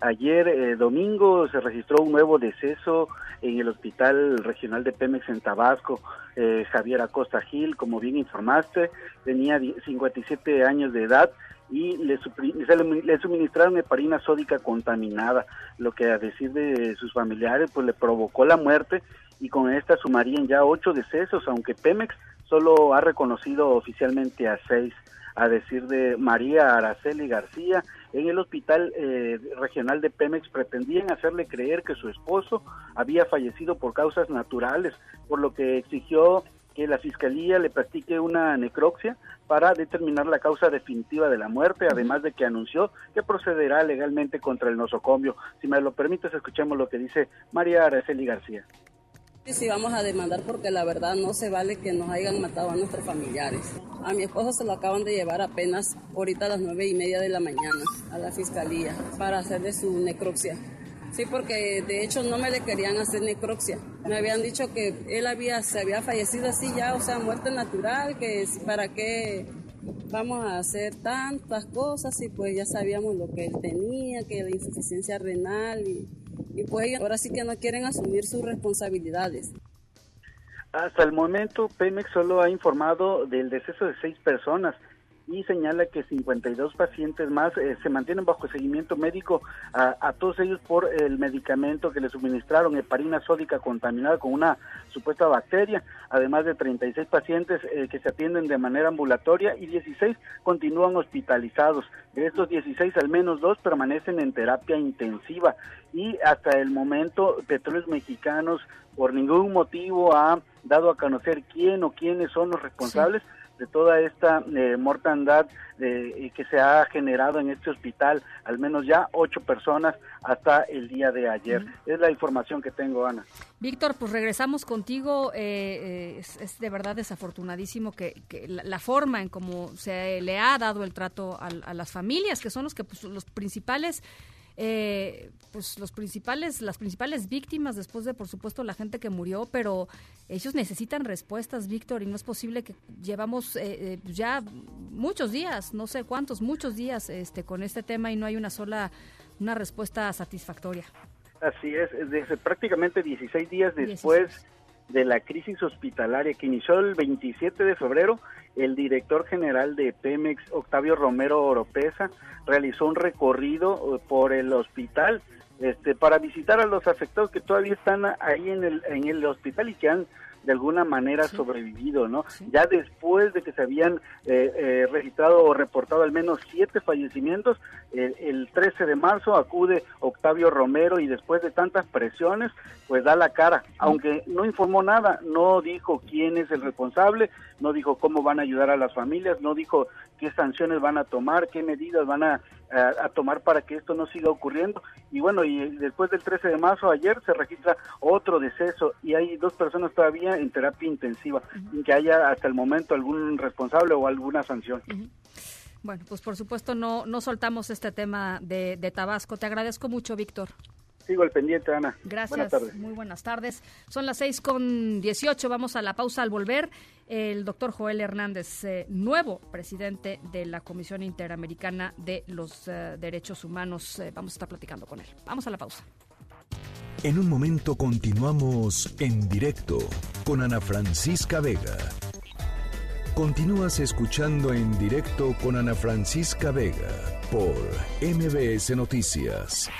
Ayer eh, domingo se registró un nuevo deceso en el Hospital Regional de Pemex en Tabasco. Eh, Javier Acosta Gil, como bien informaste, tenía 57 años de edad y le, le, suministraron heparina sódica contaminada, lo que a decir de sus familiares pues le provocó la muerte y con esta sumarían ya ocho decesos, aunque Pemex solo ha reconocido oficialmente a seis a decir de María Araceli García, en el hospital eh, regional de Pemex pretendían hacerle creer que su esposo había fallecido por causas naturales, por lo que exigió que la fiscalía le practique una necropsia para determinar la causa definitiva de la muerte, además de que anunció que procederá legalmente contra el nosocomio. Si me lo permites, escuchemos lo que dice María Araceli García. Sí, vamos a demandar porque la verdad no se vale que nos hayan matado a nuestros familiares. A mi esposo se lo acaban de llevar apenas ahorita a las nueve y media de la mañana a la fiscalía para hacerle su necropsia. Sí, porque de hecho no me le querían hacer necropsia. Me habían dicho que él había, se había fallecido así ya, o sea, muerte natural, que para qué vamos a hacer tantas cosas y pues ya sabíamos lo que él tenía, que la insuficiencia renal y y pues ahora sí que no quieren asumir sus responsabilidades. Hasta el momento, Pemex solo ha informado del deceso de seis personas y señala que 52 pacientes más eh, se mantienen bajo seguimiento médico a, todos ellos por el medicamento que le suministraron, heparina sódica contaminada con una supuesta bacteria, además de 36 pacientes eh, que se atienden de manera ambulatoria y 16 continúan hospitalizados. De estos 16, al menos dos permanecen en terapia intensiva y hasta el momento Petróleos Mexicanos por ningún motivo ha dado a conocer quién o quiénes son los responsables de toda esta eh, mortandad eh, que se ha generado en este hospital, al menos ya ocho personas hasta el día de ayer. Es la información que tengo, Ana. Víctor, pues regresamos contigo. Eh, es, de verdad desafortunadísimo que, la, forma en cómo se le ha dado el trato a, las familias, que son los que pues, los principales eh, pues los principales, las principales víctimas después de, por supuesto, la gente que murió, pero ellos necesitan respuestas, Víctor, y no es posible que llevamos eh, eh, ya muchos días, no sé cuántos, muchos días este, con este tema y no hay una sola, una respuesta satisfactoria. Así es, desde prácticamente 16 días después de la crisis hospitalaria que inició el 27 de febrero, el director general de Pemex, Octavio Romero Oropesa, realizó un recorrido eh, por el hospital este, para visitar a los afectados que todavía están ahí en el, en el hospital y que han de alguna manera sobrevivido, ¿no? Ya después de que se habían eh, eh, registrado o reportado al menos siete fallecimientos, el 13 de marzo acude Octavio Romero y después de tantas presiones, pues da la cara, aunque no informó nada, no dijo quién es el responsable, no dijo cómo van a ayudar a las familias, no dijo qué sanciones van a tomar, qué medidas van a, tomar para que esto no siga ocurriendo. Y bueno, y después del 13 de marzo, ayer se registra otro deceso y hay dos personas todavía en terapia intensiva, sin que haya hasta el momento algún responsable o alguna sanción. Bueno, pues por supuesto no, no soltamos este tema de, de Tabasco. Te agradezco mucho, Víctor. Sigo al pendiente, Ana. Gracias. Muy buenas tardes. Son las seis con dieciocho. Vamos a la pausa al volver. El doctor Joel Hernández, eh, nuevo presidente de la Comisión Interamericana de los eh, Derechos Humanos. Eh, vamos a estar platicando con él. Vamos a la pausa. En un momento continuamos en directo con Ana Francisca Vega. Continúas escuchando en directo con Ana Francisca Vega por MBS Noticias.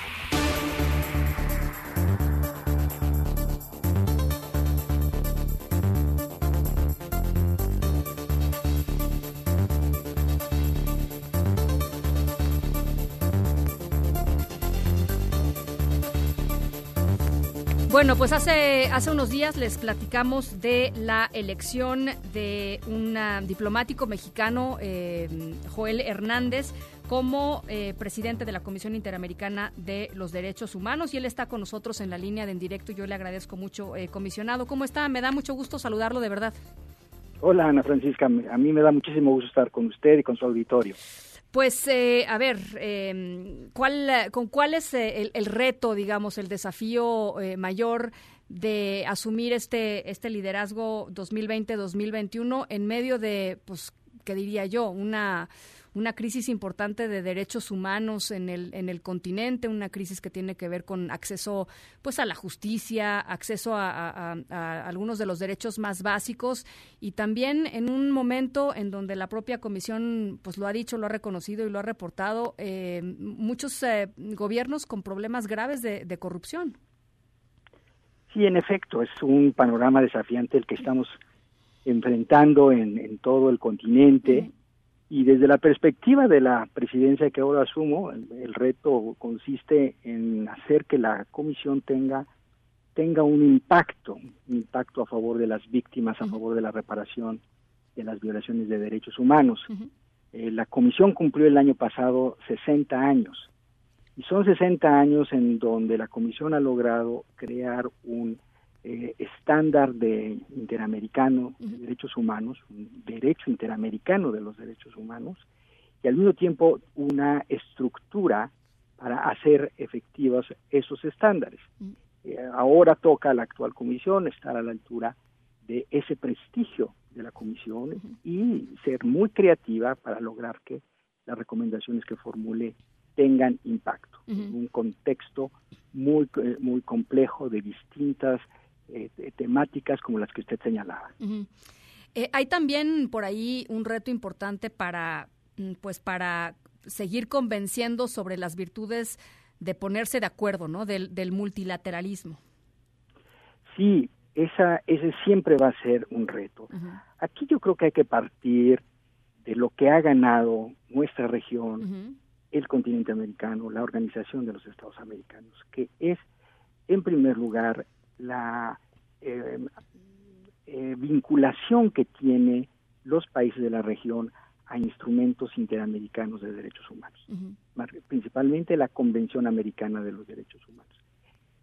Bueno, pues hace, hace unos días les platicamos de la elección de un diplomático mexicano, eh, Joel Hernández, como eh, presidente de la Comisión Interamericana de los Derechos Humanos y él está con nosotros en la línea de en directo. Yo le agradezco mucho, eh, comisionado. ¿Cómo está? Me da mucho gusto saludarlo, de verdad. Hola, Ana Francisca. A mí me da muchísimo gusto estar con usted y con su auditorio. Pues, eh, a ver, em, ¿cuál, ¿con cuál es eh, el, reto, digamos, el desafío eh, mayor de asumir este, este liderazgo 2020-2021 en medio de, pues, ¿qué diría yo? Una, una crisis importante de derechos humanos en el, en el continente, una crisis que tiene que ver con acceso pues a la justicia, acceso a, algunos de los derechos más básicos y también en un momento en donde la propia comisión pues lo ha dicho, lo ha reconocido y lo ha reportado, eh, muchos eh, gobiernos con problemas graves de, de corrupción. Sí, en efecto, es un panorama desafiante el que estamos enfrentando en, todo el continente. Y desde la perspectiva de la presidencia que ahora asumo, el, reto consiste en hacer que la comisión tenga tenga un impacto, un impacto a favor de las víctimas, a favor de la reparación de las violaciones de derechos humanos. Eh, la comisión cumplió el año pasado 60 años y son 60 años en donde la comisión ha logrado crear un eh, estándar de interamericano de derechos humanos, un derecho interamericano de los derechos humanos, y al mismo tiempo una estructura para hacer efectivos esos estándares. Eh, ahora toca a la actual comisión estar a la altura de ese prestigio de la comisión y ser muy creativa para lograr que las recomendaciones que formule tengan impacto en un contexto muy eh, muy complejo de distintas eh, temáticas como las que usted señalaba. Eh, hay también por ahí un reto importante para, mm, pues, para seguir convenciendo sobre las virtudes de ponerse de acuerdo, ¿no? Del, del multilateralismo. Sí, esa, ese siempre va a ser un reto. Aquí yo creo que hay que partir de lo que ha ganado nuestra región, el continente americano, la Organización de los Estados Americanos, que es, en primer lugar, la eh, eh, vinculación que tiene los países de la región a instrumentos interamericanos de derechos humanos, principalmente la Convención Americana de los Derechos Humanos.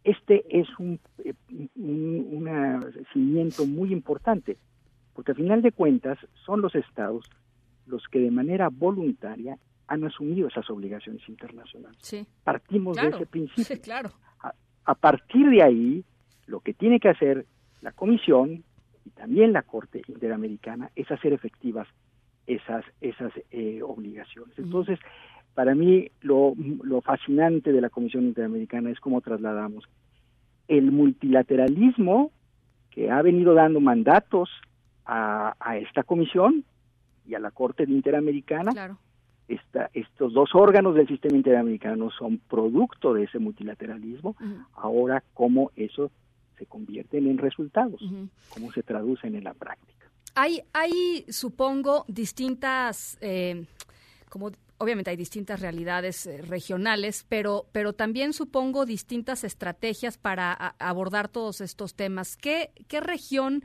Este es un, eh, un, cimiento muy importante, porque a final de cuentas son los estados los que de manera voluntaria han asumido esas obligaciones internacionales. Partimos de ese principio. claro. a, partir de ahí, lo que tiene que hacer la Comisión y también la Corte Interamericana es hacer efectivas esas, esas eh, obligaciones. Entonces, para mí lo, lo fascinante de la Comisión Interamericana es cómo trasladamos el multilateralismo que ha venido dando mandatos a, a esta comisión y a la Corte Interamericana. Esta, estos dos órganos del sistema interamericano son producto de ese multilateralismo. Ahora, cómo eso se convierten en resultados, cómo se traducen en la práctica. Hay, hay supongo, distintas, eh, como obviamente hay distintas realidades eh, regionales, pero, pero también supongo distintas estrategias para abordar todos estos temas. ¿Qué, qué región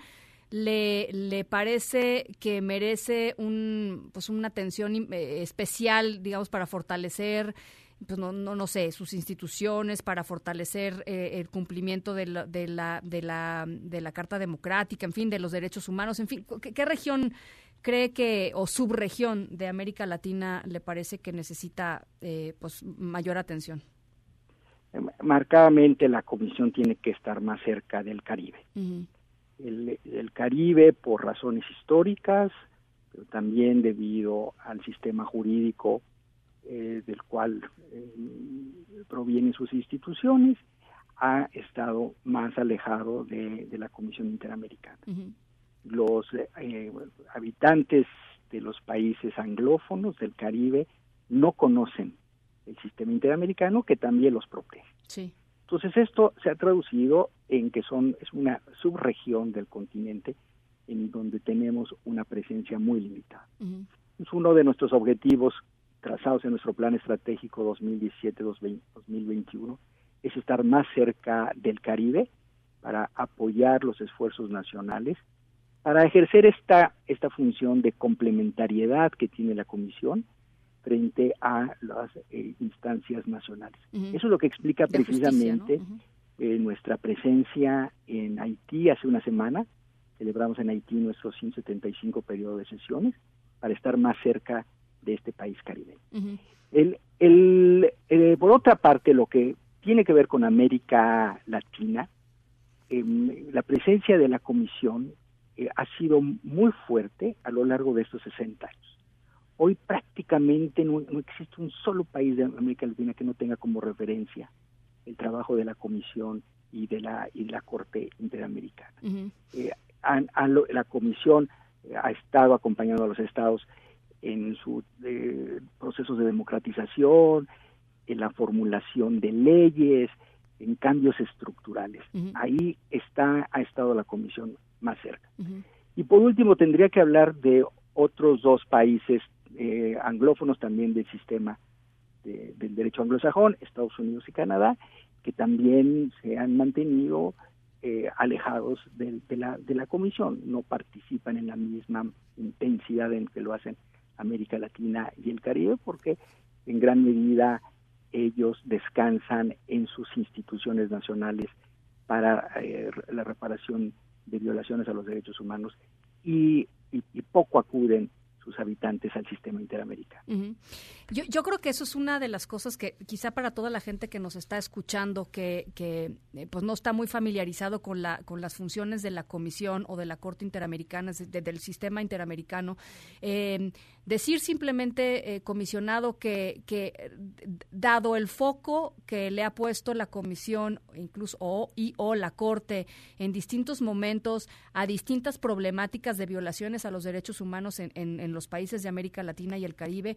le, le parece que merece un, pues una atención eh, especial, digamos, para fortalecer pues no, no, no sé, sus instituciones para fortalecer eh, el cumplimiento de la, de, la, de, la, de la Carta Democrática, en fin, de los derechos humanos, en fin, ¿qué, región cree que, o subregión de América Latina le parece que necesita eh, pues mayor atención? Eh, marcadamente la Comisión tiene que estar más cerca del Caribe. el, el Caribe por razones históricas, pero también debido al sistema jurídico eh, del cual eh, provienen sus instituciones, ha estado más alejado de, la Comisión Interamericana. Los eh, habitantes de los países anglófonos del Caribe no conocen el sistema interamericano que también los protege. Entonces esto se ha traducido en que son es una subregión del continente en donde tenemos una presencia muy limitada. Es uno de nuestros objetivos trazados en nuestro plan estratégico 2017-2021 es estar más cerca del Caribe para apoyar los esfuerzos nacionales, para ejercer esta, esta función de complementariedad que tiene la Comisión frente a las eh, instancias nacionales. Eso es lo que explica precisamente eh, nuestra presencia en Haití hace una semana. Celebramos en Haití nuestro 175 periodo de sesiones para estar más cerca de este país caribeño. el, el, eh, por otra parte, lo que tiene que ver con América Latina, em, la presencia de la Comisión eh, ha sido muy fuerte a lo largo de estos 60 años. hoy prácticamente no, existe un solo país de América Latina que no tenga como referencia el trabajo de la Comisión y de la, y la Corte Interamericana. Eh, la Comisión ha estado acompañando a los estados en sus eh, procesos de democratización, en la formulación de leyes, en cambios estructurales. Ahí está, ha estado la comisión más cerca. Y por último, tendría que hablar de otros dos países eh, anglófonos también del sistema del derecho anglosajón, Estados Unidos y Canadá, que también se han mantenido eh, alejados de, la, de la comisión, no participan en la misma intensidad en que lo hacen América Latina y el Caribe, porque en gran medida ellos descansan en sus instituciones nacionales para eh, la reparación de violaciones a los derechos humanos y, poco acuden sus habitantes al sistema interamericano. yo, yo, creo que eso es una de las cosas que quizá para toda la gente que nos está escuchando, que, que eh, pues no está muy familiarizado con, la, con las funciones de la Comisión o de la Corte Interamericana, del sistema interamericano, eh, decir simplemente, eh, comisionado, que, que dado el foco que le ha puesto la Comisión incluso o, y o la Corte en distintos momentos a distintas problemáticas de violaciones a los derechos humanos en, en los países de América Latina y el Caribe,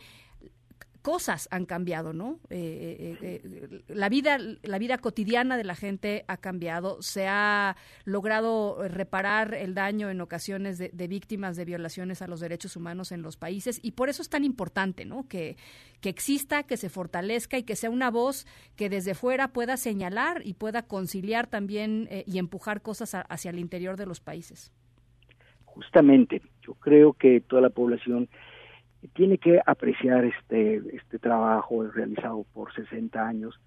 cosas han cambiado, ¿no? Eh, eh, eh, la vida, la vida cotidiana de la gente ha cambiado, se ha logrado reparar el daño en ocasiones de, víctimas de violaciones a los derechos humanos en los países y por eso es tan importante, ¿no? Que, que exista, que se fortalezca y que sea una voz que desde fuera pueda señalar y pueda conciliar también y empujar cosas hacia el interior de los países. Justamente, yo creo que toda la población tiene que apreciar este, este trabajo realizado por 60 años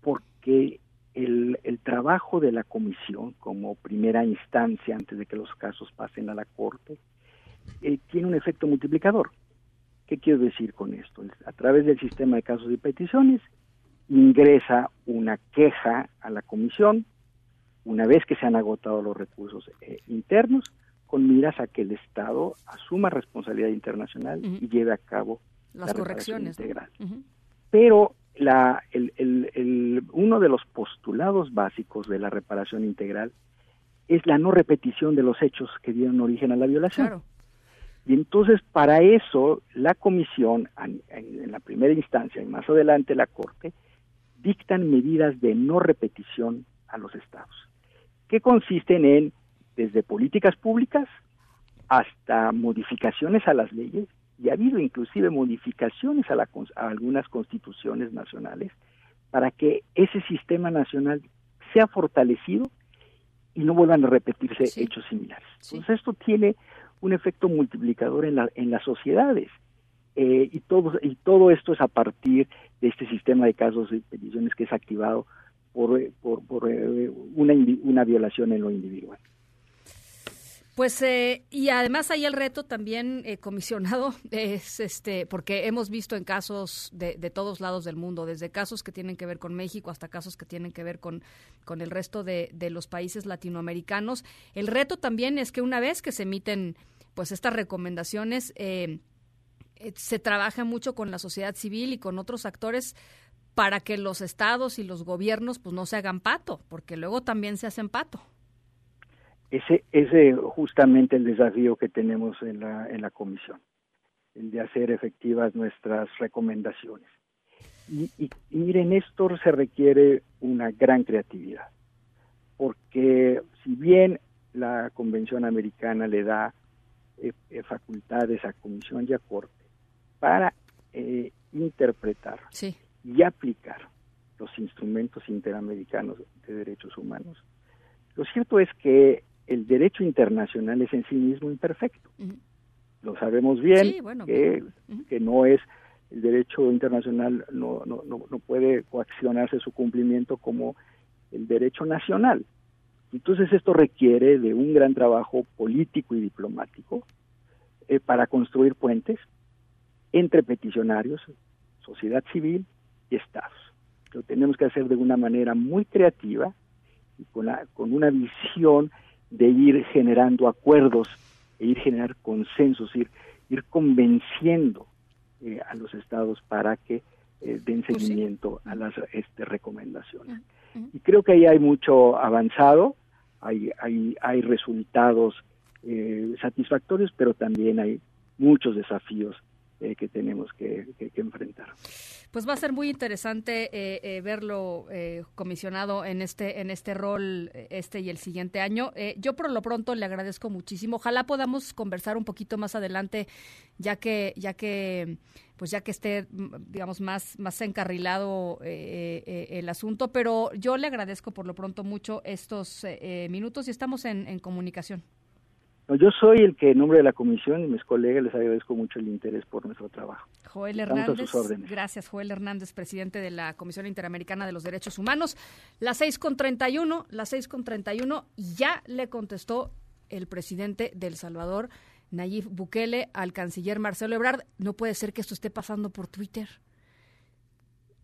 porque el, el, trabajo de la comisión como primera instancia antes de que los casos pasen a la corte eh, tiene un efecto multiplicador. ¿Qué quiero decir con esto? A través del sistema de casos y peticiones ingresa una queja a la comisión una vez que se han agotado los recursos eh, internos con miras a que el Estado asuma responsabilidad internacional y lleve a cabo las correcciones integral. Pero la, el, el, uno de los postulados básicos de la reparación integral es la no repetición de los hechos que dieron origen a la violación. Y entonces para eso la comisión, en, en, la primera instancia y más adelante la Corte, dictan medidas de no repetición a los estados, que consisten en desde políticas públicas hasta modificaciones a las leyes, y ha habido inclusive modificaciones a, algunas constituciones nacionales para que ese sistema nacional sea fortalecido y no vuelvan a repetirse hechos similares. Entonces esto tiene un efecto multiplicador en, en las sociedades eh, y, todo, y todo esto es a partir de este sistema de casos y peticiones que es activado por, por, por eh, una, una violación en lo individual. Pues eh, y además hay el reto también eh, comisionado (laughs) es este porque hemos visto en casos de, de, todos lados del mundo desde casos que tienen que ver con México hasta casos que tienen que ver con con el resto de, de los países latinoamericanos. El reto también es que una vez que se emiten pues estas recomendaciones eh, se trabaja mucho con la sociedad civil y con otros actores para que los estados y los gobiernos pues no se hagan pato porque luego también se hacen pato ese es justamente el desafío que tenemos en la, en la comisión, el de hacer efectivas nuestras recomendaciones. Y, y, miren, esto se requiere una gran creatividad, porque si bien la Convención Americana le da eh, eh, facultades a Comisión y a Corte para eh, interpretar y aplicar los instrumentos interamericanos de derechos humanos, lo cierto es que el derecho internacional es en sí mismo imperfecto. Lo sabemos bien que, que, no es el derecho internacional no, no, no, no, puede coaccionarse su cumplimiento como el derecho nacional. Entonces esto requiere de un gran trabajo político y diplomático eh, para construir puentes entre peticionarios, sociedad civil y estados. Lo tenemos que hacer de una manera muy creativa y con, la, con una visión de ir generando acuerdos e ir generar consensos, ir, ir convenciendo eh, a los estados para que eh, den Pues seguimiento a las este, recomendaciones. Y creo que ahí hay mucho avanzado, hay, hay, hay resultados eh, satisfactorios, pero también hay muchos desafíos eh, que tenemos que, enfrentar. Pues va a ser muy interesante eh, eh, verlo eh, comisionado en este en este rol este y el siguiente año. Yo por lo pronto le agradezco muchísimo. Ojalá podamos conversar un poquito más adelante, ya que ya que pues ya que esté digamos más más encarrilado eh, el asunto. Pero yo le agradezco por lo pronto mucho estos eh, minutos y estamos en comunicación. No, yo soy el que en nombre de la comisión y mis colegas les agradezco mucho el interés por nuestro trabajo. Joel Estamos Hernández. Gracias, Joel Hernández, presidente de la Comisión Interamericana de los Derechos Humanos. Las seis con treinta y uno, las seis con treinta y uno, y ya le contestó el presidente de El Salvador, Nayib Bukele, al canciller Marcelo Ebrard. No puede ser que esto esté pasando por Twitter.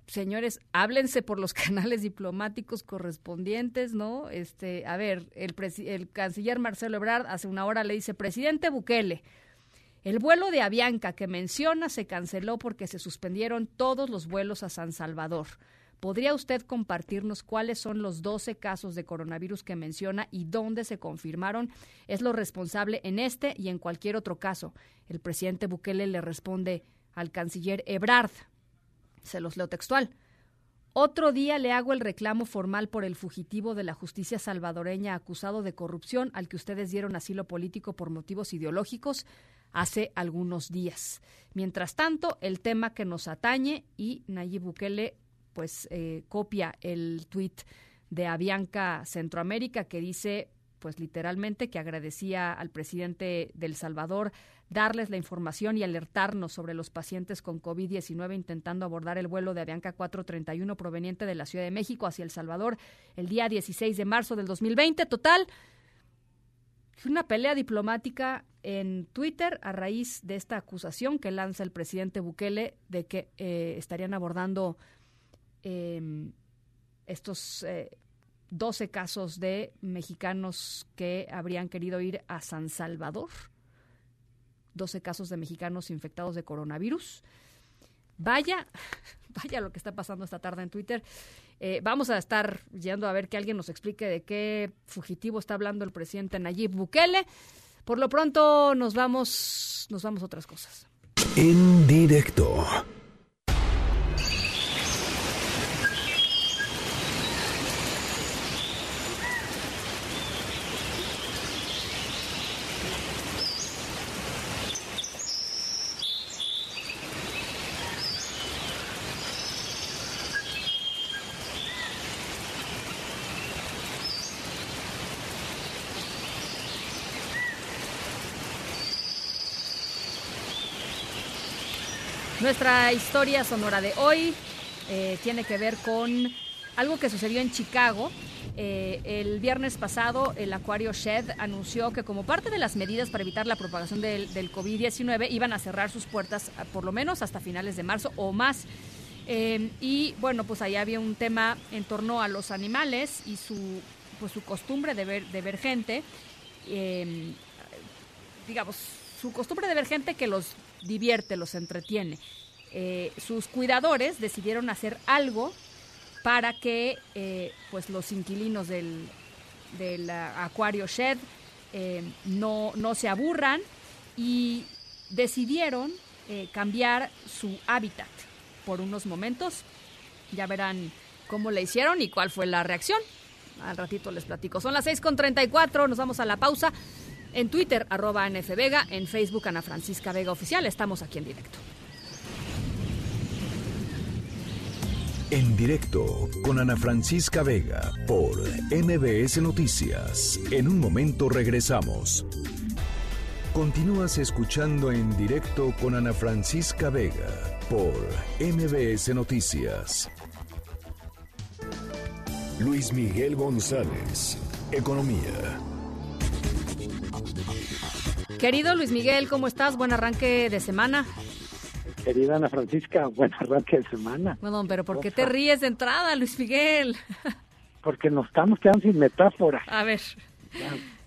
Señores, háblense por los (laughs) canales diplomáticos correspondientes, ¿no? Este, a ver, el, el canciller Marcelo Ebrard hace una hora le dice, presidente Bukele, el vuelo de Avianca que menciona se canceló porque se suspendieron todos los vuelos a San Salvador. ¿Podría usted compartirnos cuáles son los 12 casos de coronavirus que menciona y dónde se confirmaron? Es lo responsable en este y en cualquier otro caso. El presidente Bukele le responde al canciller Ebrard. Se los leo textual. Otro día le hago el reclamo formal por el fugitivo de la justicia salvadoreña acusado de corrupción al que ustedes dieron asilo político por motivos ideológicos hace algunos días. Mientras tanto, el tema que nos atañe y Nayib Bukele pues eh, copia el tuit de Avianca Centroamérica que dice pues literalmente que agradecía al presidente del Salvador darles la información y alertarnos sobre los pacientes con COVID-19 intentando abordar el vuelo de Avianca 431 proveniente de la Ciudad de México hacia El Salvador el día 16 de marzo del 2020. Total, una pelea diplomática en Twitter a raíz de esta acusación que lanza el presidente Bukele de que eh, estarían abordando eh, estos eh, 12 casos de mexicanos que habrían querido ir a San Salvador. 12 casos de mexicanos infectados de coronavirus. Vaya, (laughs) vaya lo que está pasando esta tarde en Twitter. Eh, vamos a estar yendo a ver que alguien nos explique de qué fugitivo está hablando el presidente Nayib Bukele. Por lo pronto nos vamos, nos vamos a otras cosas. En directo. Nuestra historia sonora de hoy eh, tiene que ver con algo que sucedió en Chicago. Eh, el viernes pasado, el Acuario Shed anunció que como parte de las medidas para evitar la propagación del, del COVID-19 iban a cerrar sus puertas ah, por lo menos hasta finales de marzo o más. Eh, y bueno, pues ahí había un tema en torno a los animales y su, pues, su costumbre de ver, de ver gente. Eh, digamos, su costumbre de ver gente que los divierte, los entretiene. Eh, sus cuidadores decidieron hacer algo para que eh, pues los inquilinos del, ah, Acuario Shed eh, no, no se aburran y decidieron cambiar su hábitat por unos momentos. Ya verán cómo le hicieron y cuál fue la reacción. Al ratito les platico. Son las 6.34, nos vamos a la pausa. En Twitter, arroba Ana F. Vega, en Facebook, Ana Francisca Vega Oficial. Estamos aquí en directo. En directo con Ana Francisca Vega por MBS Noticias. En un momento regresamos. Continúas escuchando en directo con Ana Francisca Vega por MBS Noticias. Luis Miguel González, Economía. Querido Luis Miguel, ¿cómo estás? Buen arranque de semana. Querida Ana Francisca, (laughs) buen arranque de semana. Bueno, pero ¿por qué te ríes de entrada, Luis Miguel? (laughs) Porque nos estamos quedando sin metáfora. A ver,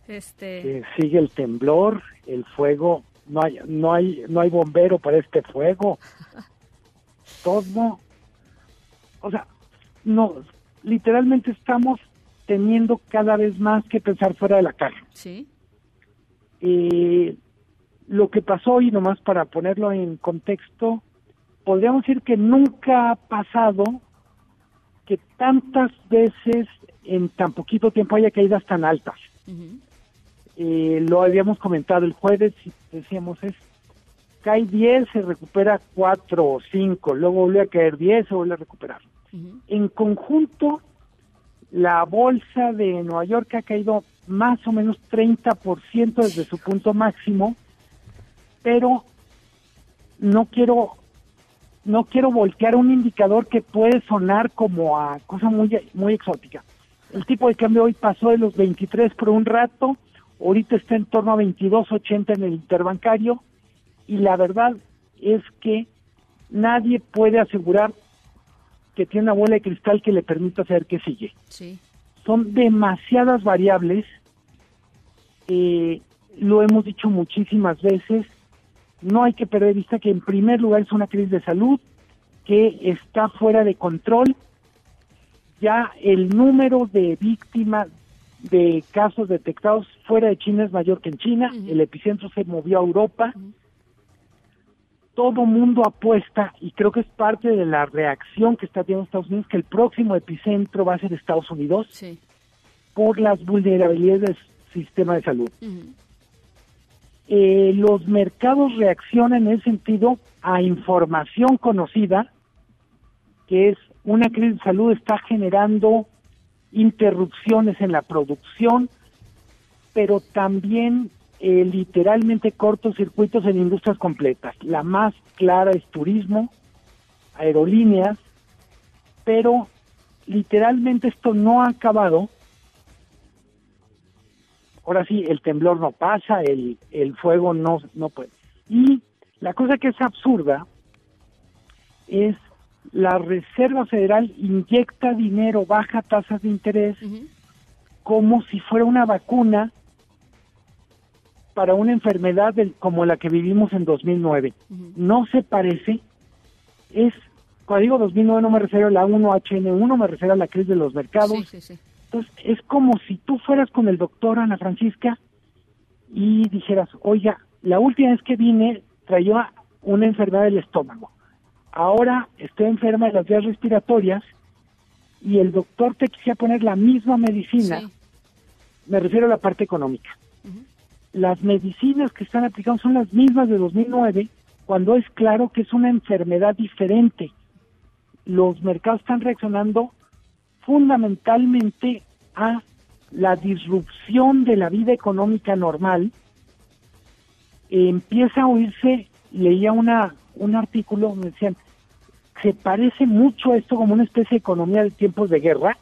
este... Eh, sigue el temblor, el fuego no hay, no hay, no hay bombero para este fuego. (laughs) Todo, o sea, no, literalmente estamos teniendo cada vez más que pensar fuera de la caja. Sí. Eh, lo que pasó hoy, nomás para ponerlo en contexto, podríamos decir que nunca ha pasado que tantas veces en tan poquito tiempo haya caídas tan altas. Eh, lo habíamos comentado el jueves y decíamos es cae 10, se recupera 4 o 5, luego vuelve a caer 10, se vuelve a recuperar. En conjunto, la bolsa de Nueva York ha caído más o menos 30% desde su punto máximo, pero no quiero no quiero voltear un indicador que puede sonar como a cosa muy muy exótica. El tipo de cambio hoy pasó de los 23 por un rato, ahorita está en torno a 22.80 en el interbancario y la verdad es que nadie puede asegurar que tiene una bola de cristal que le permita saber qué sigue. Sí. Son demasiadas variables, eh, lo hemos dicho muchísimas veces, no hay que perder de vista que en primer lugar es una crisis de salud que está fuera de control. Ya el número de víctimas de casos detectados fuera de China es mayor que en China. El epicentro se movió a Europa. Todo mundo apuesta, y creo que es parte de la reacción que está teniendo Estados Unidos, que el próximo epicentro va a ser Estados Unidos por las vulnerabilidades del sistema de salud. Eh, los mercados reaccionan en ese sentido a información conocida, que es una crisis de salud está generando interrupciones en la producción, pero también eh, literalmente cortocircuitos en industrias completas. La más clara es turismo, aerolíneas, pero literalmente esto no ha acabado ahora sí, el temblor no pasa, el, el fuego no, no puede. Y la cosa que es absurda es la Reserva Federal inyecta dinero, baja tasas de interés, como si fuera una vacuna para una enfermedad como la que vivimos en 2009. No se parece, es, cuando digo 2009 no me refiero a la 1H1, me refiero a la crisis de los mercados, Sí, sí, sí. Entonces, es como si tú fueras con el doctor Ana Francisca y dijeras, oiga, la última vez que vine traía una enfermedad del estómago. Ahora estoy enferma de las vías respiratorias y el doctor te quisiera poner la misma medicina. Me refiero a la parte económica. Las medicinas que están aplicando son las mismas de 2009, cuando es claro que es una enfermedad diferente. Los mercados están reaccionando fundamentalmente a la disrupción de la vida económica normal, empieza a oírse, leía una, un artículo donde decían, se parece mucho a esto como una especie de economía de tiempos de guerra,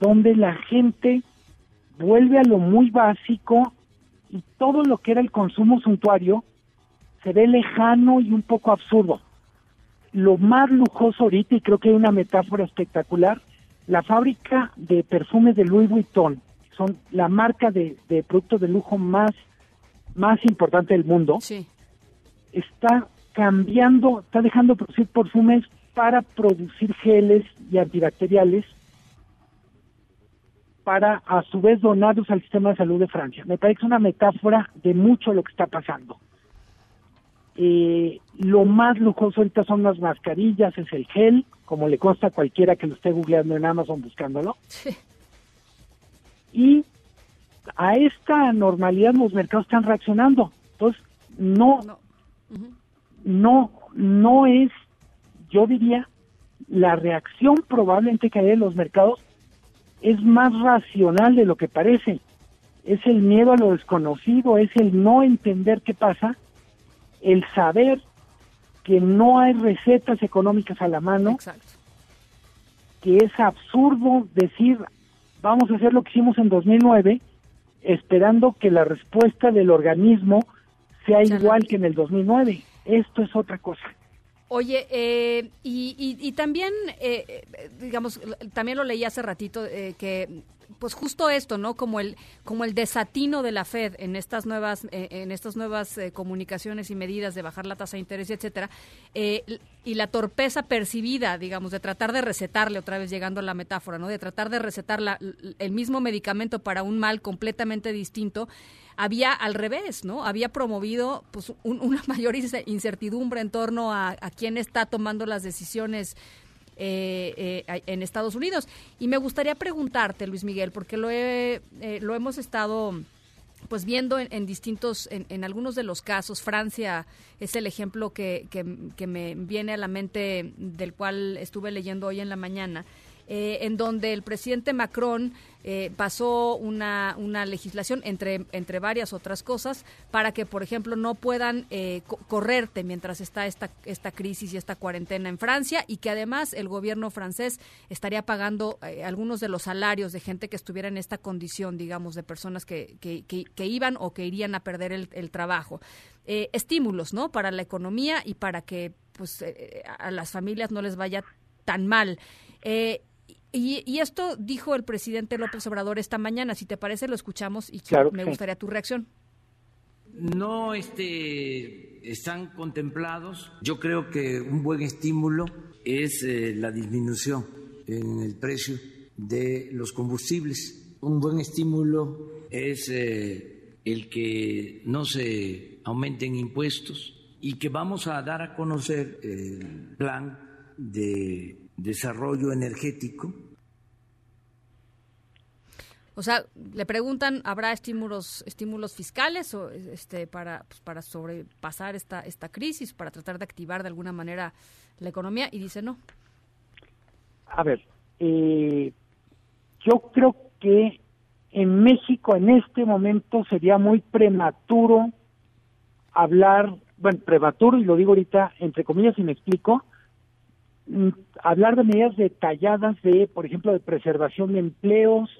donde la gente vuelve a lo muy básico y todo lo que era el consumo suntuario se ve lejano y un poco absurdo lo más lujoso ahorita, y creo que hay una metáfora espectacular, la fábrica de perfumes de Louis Vuitton, son la marca de, de productos de lujo más, más importante del mundo, está cambiando, está dejando de producir perfumes para producir geles y antibacteriales para a su vez donarlos al sistema de salud de Francia. Me parece una metáfora de mucho lo que está pasando. Eh, lo más lujoso ahorita son las mascarillas, es el gel, como le consta a cualquiera que lo esté googleando en Amazon buscándolo. Y a esta normalidad los mercados están reaccionando. Entonces, no, no, no es, yo diría, la reacción probablemente que hay en los mercados es más racional de lo que parece. Es el miedo a lo desconocido, es el no entender qué pasa el saber que no hay recetas económicas a la mano, que es absurdo decir vamos a hacer lo que hicimos en 2009, esperando que la respuesta del organismo sea igual que en el 2009. Esto es otra cosa. Oye, eh, y, y, y, también, eh, digamos, también lo leí hace ratito, eh, que pues justo esto, ¿no? Como el, como el desatino de la Fed en estas nuevas, eh, en estas nuevas eh, comunicaciones y medidas de bajar la tasa de interés, etcétera, y la torpeza percibida, digamos, de tratar de recetarle, otra vez llegando a la metáfora, ¿no? De tratar de recetar el mismo medicamento para un mal completamente distinto, había al revés, ¿no? Había promovido pues, una (laughs) mayor incertidumbre en torno a, quién está tomando las decisiones eh, eh, en Estados Unidos. Y me gustaría preguntarte, Luis Miguel, porque lo, he, eh, lo hemos estado pues viendo en, distintos, en, algunos de los casos, Francia es el ejemplo que, que, me viene a la mente del cual estuve leyendo hoy en la mañana, en donde el presidente Macron eh, pasó una, una legislación, entre, entre varias otras cosas, para que, por ejemplo, no puedan eh, correrte mientras está esta, esta crisis y esta cuarentena en Francia y que además el gobierno francés estaría pagando eh, algunos de los salarios de gente que estuviera en esta condición, digamos, de personas que, que, que, iban o que irían a perder el, el trabajo. estímulos, ¿no? Para la economía y para que pues a las familias no les vaya tan mal. Eh, y, esto dijo el presidente López Obrador esta mañana. Si te parece, lo escuchamos y me gustaría tu reacción. No este, están contemplados. Yo creo que un buen estímulo es eh, la disminución en el precio de los combustibles. Un buen estímulo es eh, el que no se aumenten impuestos y que vamos a dar a conocer el plan de desarrollo energético. O sea, le preguntan, ¿habrá estímulos estímulos fiscales o este para pues, para sobrepasar esta esta crisis, para tratar de activar de alguna manera la economía? Y dice no. A ver, eh, yo creo que en México en este momento sería muy prematuro hablar, bueno, prematuro y lo digo ahorita entre comillas y me explico, hablar de medidas detalladas de, por ejemplo, de preservación de empleos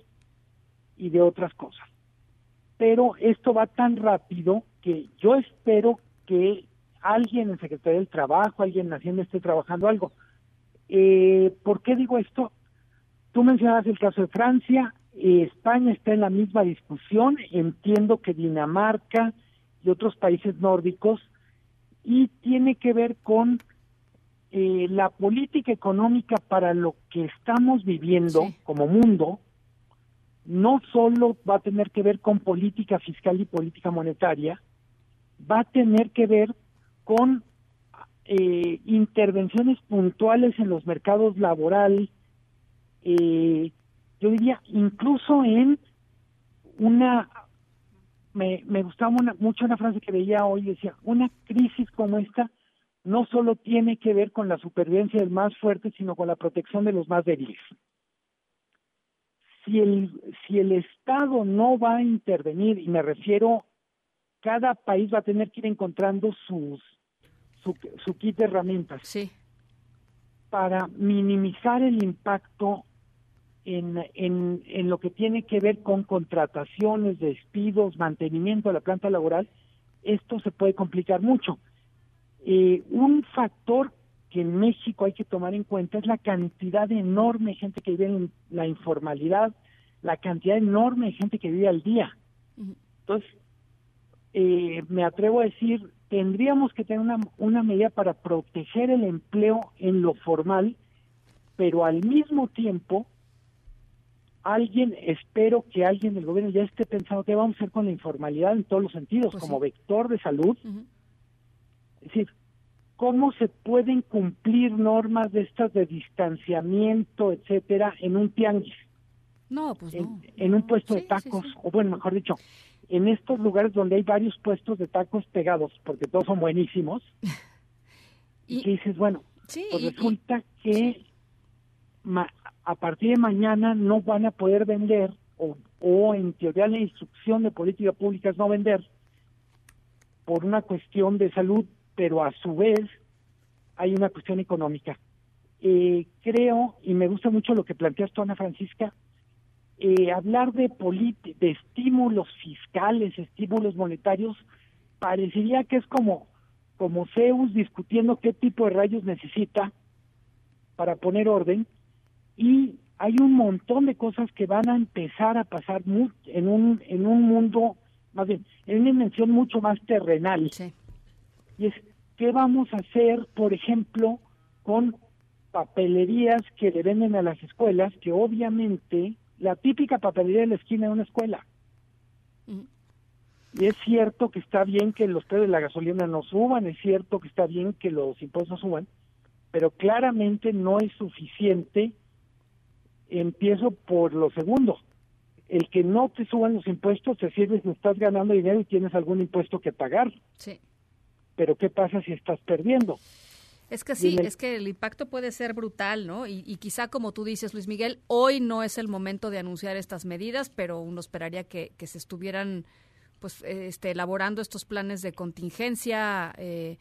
y de otras cosas. Pero esto va tan rápido que yo espero que alguien en Secretaría del Trabajo, alguien en Hacienda esté trabajando algo. Eh, ¿Por qué digo esto? Tú mencionabas el caso de Francia, eh, España está en la misma discusión, entiendo que Dinamarca y otros países nórdicos, y tiene que ver con eh, la política económica para lo que estamos viviendo como mundo no solo va a tener que ver con política fiscal y política monetaria, va a tener que ver con eh, intervenciones puntuales en los mercados laborales, eh, yo diría incluso en una, me, me gustaba mucho una frase que veía hoy, decía, una crisis como esta no solo tiene que ver con la supervivencia del más fuerte, sino con la protección de los más débiles. Si el, si el Estado no va a intervenir, y me refiero, cada país va a tener que ir encontrando sus, su, su kit de herramientas sí. para minimizar el impacto en, en, en lo que tiene que ver con contrataciones, despidos, mantenimiento de la planta laboral, esto se puede complicar mucho eh, un factor que en México hay que tomar en cuenta es la cantidad enorme de gente que vive en la informalidad, la cantidad enorme de gente que vive al día. Entonces, eh, me atrevo a decir, tendríamos que tener una, una medida para proteger el empleo en lo formal, pero al mismo tiempo, alguien, espero que alguien del gobierno ya esté pensando qué vamos a hacer con la informalidad en todos los sentidos, pues como vector de salud, es decir, ¿cómo se pueden cumplir normas de estas de distanciamiento, etcétera, en un tianguis? No, pues no. En, un puesto de tacos, o bueno, mejor dicho, en estos lugares donde hay varios puestos de tacos pegados, porque todos son buenísimos, (laughs) y, dices, bueno, pues resulta que a partir de mañana no van a poder vender, o, o en teoría la instrucción de política pública es no vender, por una cuestión de salud pero a su vez hay una cuestión económica. Eh, creo, y me gusta mucho lo que planteas tú, Ana Francisca, eh, hablar de, de estímulos fiscales, estímulos monetarios, parecería que es como, como Zeus discutiendo qué tipo de rayos necesita para poner orden, y hay un montón de cosas que van a empezar a pasar en un en un mundo más bien en una dimensión mucho más terrenal y es qué vamos a hacer por ejemplo con papelerías que le venden a las escuelas que obviamente la típica papelería de la esquina de una escuela y es cierto que está bien que los precios de la gasolina no suban es cierto que está bien que los impuestos suban pero claramente no es suficiente empiezo por lo segundo. El que no te suban los impuestos te sirve si estás ganando dinero y tienes algún impuesto que pagar. Sí. Pero ¿qué pasa si estás perdiendo? Es que sí, es que el impacto puede ser brutal, ¿no? Y, quizá como tú dices, Luis Miguel, hoy no es el momento de anunciar estas medidas, pero uno esperaría que, que se estuvieran pues este, elaborando estos planes de contingencia. Eh,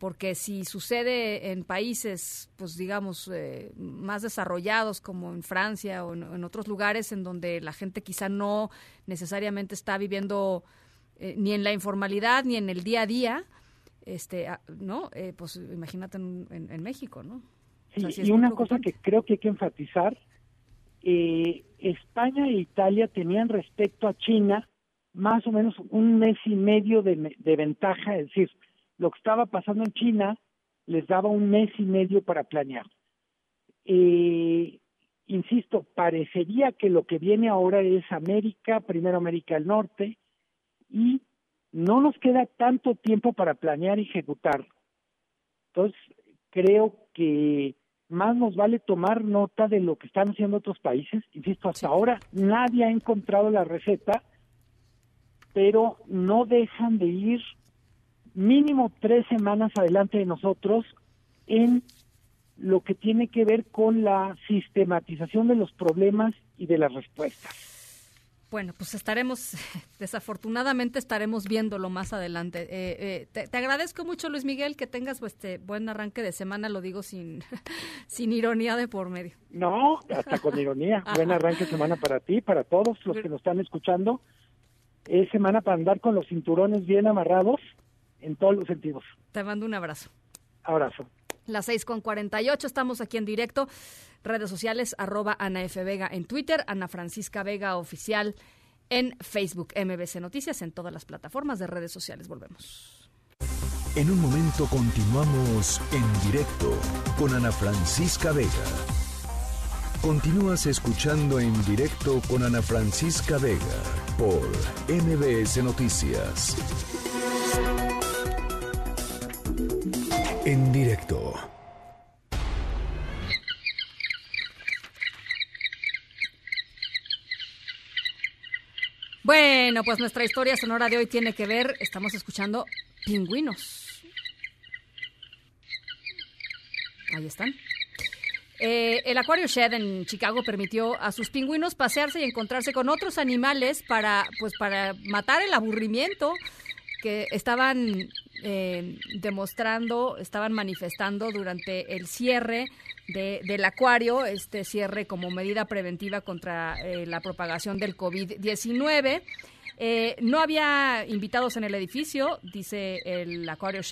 porque si sucede en países, pues digamos, eh, más desarrollados como en Francia o en, otros lugares en donde la gente quizá no necesariamente está viviendo eh, ni en la informalidad ni en el día a día, este, ah, ¿no? Eh, pues imagínate en, México, ¿no? y una cosa que creo que hay que enfatizar, España e Italia tenían respecto a China más o menos un mes y medio de, de ventaja, es decir, lo que estaba pasando en China les daba un mes y medio para planear. Eh, insisto, parecería que lo que viene ahora es América, primero América del Norte, y no nos queda tanto tiempo para planear y ejecutar. Entonces, creo que más nos vale tomar nota de lo que están haciendo otros países. Insisto, hasta ahora nadie ha encontrado la receta, pero no dejan de ir mínimo tres semanas adelante de nosotros en lo que tiene que ver con la sistematización de los problemas y de las respuestas. Bueno, pues estaremos, (laughs) desafortunadamente estaremos viéndolo más adelante. Eh, eh, te, agradezco mucho, Luis Miguel, que tengas pues, este buen arranque de semana, lo digo sin, (laughs) sin ironía de por medio. No, hasta con ironía. (laughs) buen arranque de semana para ti, para todos los que nos están escuchando. Es semana para andar con los cinturones bien amarrados en todos los sentidos. Te mando un abrazo. Abrazo. Las 6 con 48, estamos aquí en directo. Redes sociales, arroba Ana F. Vega en Twitter, Ana Francisca Vega Oficial en Facebook, MBC Noticias, en todas las plataformas de redes sociales. Volvemos. En un momento continuamos en directo con Ana Francisca Vega. Continúas escuchando en directo con Ana Francisca Vega por MBS Noticias. En directo. Bueno, pues nuestra historia sonora de hoy tiene que ver, estamos escuchando pingüinos. Ahí están. Eh, el Aquario Shed en Chicago permitió a sus pingüinos pasearse y encontrarse con otros animales para, pues, para matar el aburrimiento que estaban eh, demostrando, estaban manifestando durante el cierre del acuario, este cierre como medida preventiva contra eh, la propagación del COVID-19. Eh, no había invitados en el edificio, dice el Acuario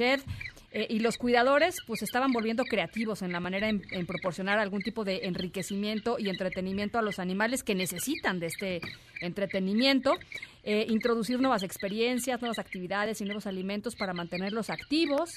Shed. y los cuidadores pues estaban volviendo creativos en la manera en, proporcionar algún tipo de enriquecimiento y entretenimiento a los animales que necesitan de este entretenimiento. Eh, introducir nuevas experiencias, nuevas actividades y nuevos alimentos para mantenerlos activos,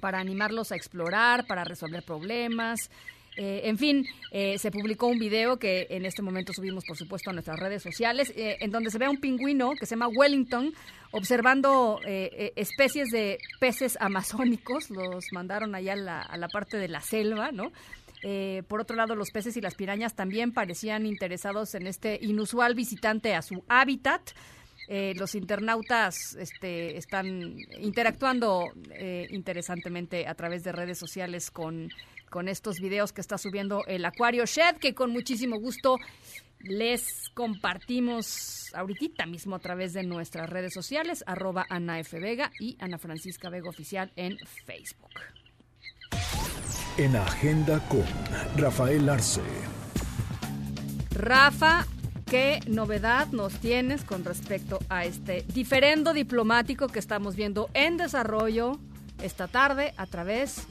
para animarlos a explorar, para resolver problemas. Eh, en fin, eh, se publicó un video que en este momento subimos, por supuesto, a nuestras redes sociales, en donde se ve a un pingüino que se llama Wellington observando especies de peces amazónicos. Los mandaron allá a la, parte de la selva, ¿no? Eh, por otro lado, los peces y las pirañas también parecían interesados en este inusual visitante a su hábitat. Eh, los internautas este, están interactuando eh, interesantemente a través de redes sociales con, con estos videos que está subiendo el Acuario Shed, que con muchísimo gusto les compartimos ahorita mismo a través de nuestras redes sociales, arroba Ana F. Vega y Ana Francisca Vega Oficial en Facebook. En Agenda con Rafael Arce. Rafa, ¿qué novedad nos tienes con respecto a este diferendo diplomático que estamos viendo en desarrollo esta tarde a través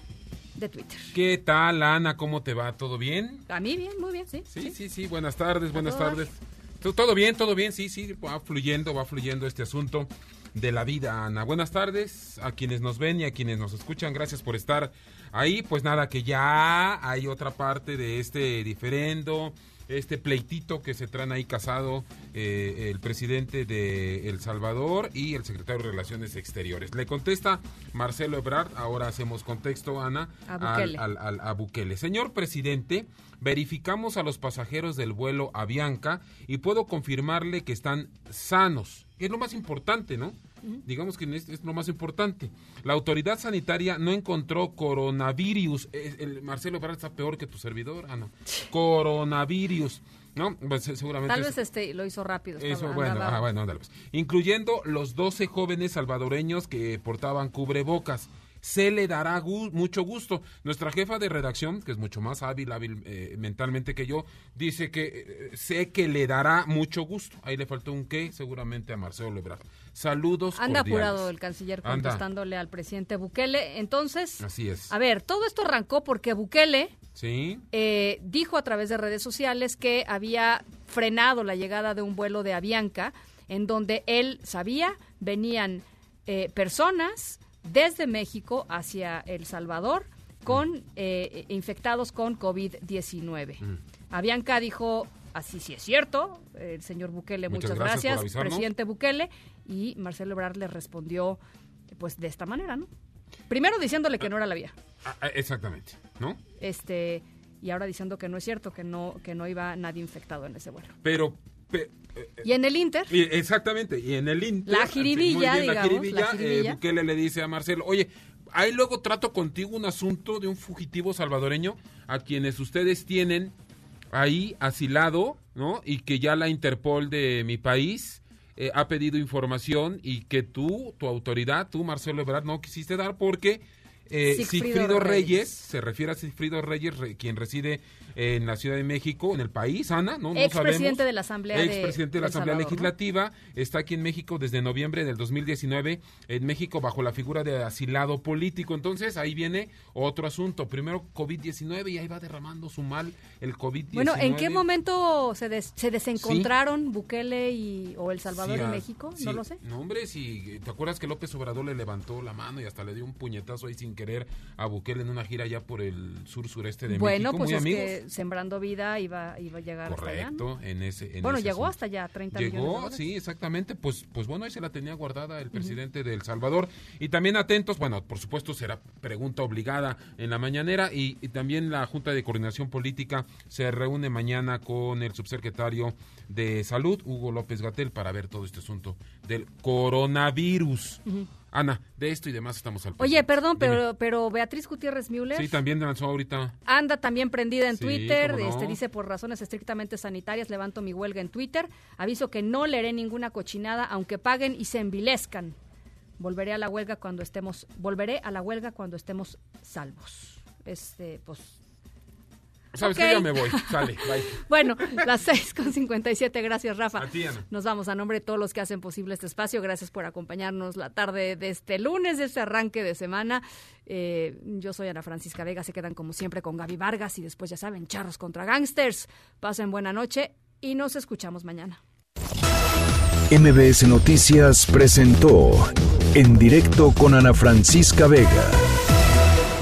de Twitter. ¿Qué tal, Ana? ¿Cómo te va? ¿Todo bien? A mí bien, muy bien, sí. Sí, sí, sí. Buenas tardes, buenas todos. tardes. Todo bien, todo bien, sí, sí. Va fluyendo, va fluyendo este asunto de la vida, Ana. Buenas tardes a quienes nos ven y a quienes nos escuchan. Gracias por estar ahí. Pues nada, que ya hay otra parte de este diferendo, este pleitito que se traen ahí casado eh, el presidente de El Salvador y el secretario de Relaciones Exteriores. Le contesta Marcelo Ebrard. Ahora hacemos contexto, Ana, A al- Bukele. al- al- a Bukele. Señor presidente, verificamos a los pasajeros del vuelo Avianca y puedo confirmarle que están sanos. Es lo más importante, ¿no? Digamos que es, es lo más importante. La autoridad sanitaria no encontró coronavirus. Es- el Marcelo Ebrard está peor que tu servidor, ah, no. Coronavirus. ¿No? Pues, eh, seguramente Tal vez este lo hizo rápido. eso, bueno, andaba- ah, bueno, pues. Incluyendo los 12 jóvenes salvadoreños que portaban cubrebocas. Se le dará gu- mucho gusto. Nuestra jefa de redacción, que es mucho más hábil, hábil eh, mentalmente que yo, dice que eh, sé que le dará mucho gusto. Ahí le faltó un qué, seguramente a Marcelo Lebrard. Saludos Anda cordiales. apurado el canciller Anda. contestándole al presidente Bukele. Entonces, Así es. a ver, todo esto arrancó porque Bukele Sí. eh, dijo a través de redes sociales que había frenado la llegada de un vuelo de Avianca en donde él sabía venían eh, personas desde México hacia El Salvador con eh, infectados con COVID-19. Avianca dijo, así sí es cierto, el señor Bukele, Muchas muchas, gracias presidente Bukele, y Marcelo Ebrard le respondió pues de esta manera, ¿no? Primero diciéndole que no era la vía. Ah, ah, exactamente, ¿no? Este, y ahora diciendo que no es cierto, que no, que no iba nadie infectado en ese vuelo. Pero... pe- Y en el Inter, Y- exactamente, y en el Inter... La jiribilla, la digamos, jiribilla, la jiribilla. eh, Bukele le dice a Marcelo, oye, ahí luego trato contigo un asunto de un fugitivo salvadoreño a quienes ustedes tienen ahí asilado, ¿no? Y que ya la Interpol de mi país eh, ha pedido información y que tú, tu autoridad, tú, Marcelo Ebrard, no quisiste dar porque... eh, Sigfrido Sigfrido, Reyes. Reyes. se refiere a Sigfrido Reyes, re- quien reside en la Ciudad de México, en el país, Ana, ¿no? no Expresidente de la Asamblea de- Expresidente de la de El Asamblea Salvador, ¿no? Legislativa está aquí en México desde noviembre del 2019, en México bajo la figura de asilado político. Entonces ahí viene otro asunto. Primero COVID-19 y ahí va derramando su mal el COVID-19. bueno, ¿en qué momento se, des- se desencontraron Bukele y, o El Salvador Sí, y ah, México? sí. No lo sé. No, hombre, si te acuerdas que López Obrador le levantó la mano y hasta le dio un puñetazo ahí sin querer a Bukele en una gira ya por el sur sureste de Bueno, México. pues muy amigos. que Sembrando Vida iba, iba a llegar hasta allá. Correcto, en ese. en Bueno, ese llegó asunto. hasta allá, 30 millones de Llegó, dólares. sí, exactamente. Pues, pues bueno, ahí se la tenía guardada el presidente de El Salvador. Y también atentos, bueno, por supuesto será pregunta obligada en la mañanera. Y, y también la Junta de Coordinación Política se reúne mañana con el subsecretario de Salud, Hugo López Gatel, para ver todo este asunto del coronavirus. Ana, de esto y demás estamos al Oye, pendiente. perdón, Dime. pero, pero Beatriz Gutiérrez Müller Sí, también lanzó ahorita. anda también prendida en Sí, Twitter. no. Este dice por razones estrictamente sanitarias levanto mi huelga en Twitter. Aviso que no leeré ninguna cochinada aunque paguen y se envilezcan. Volveré a la huelga cuando estemos volveré a la huelga cuando estemos salvos. Este, pues Sabes Ok. que ya me voy. Sale, (laughs) bye. Bueno, las seis con 57, gracias Rafa. A ti, Ana. Nos vamos a nombre de todos los que hacen posible este espacio. Gracias por acompañarnos la tarde de este lunes, de este arranque de semana. Eh, yo soy Ana Francisca Vega, se quedan como siempre con Gaby Vargas y después ya saben, charros contra gangsters. Pasen buena noche y nos escuchamos mañana. MBS Noticias presentó En directo con Ana Francisca Vega.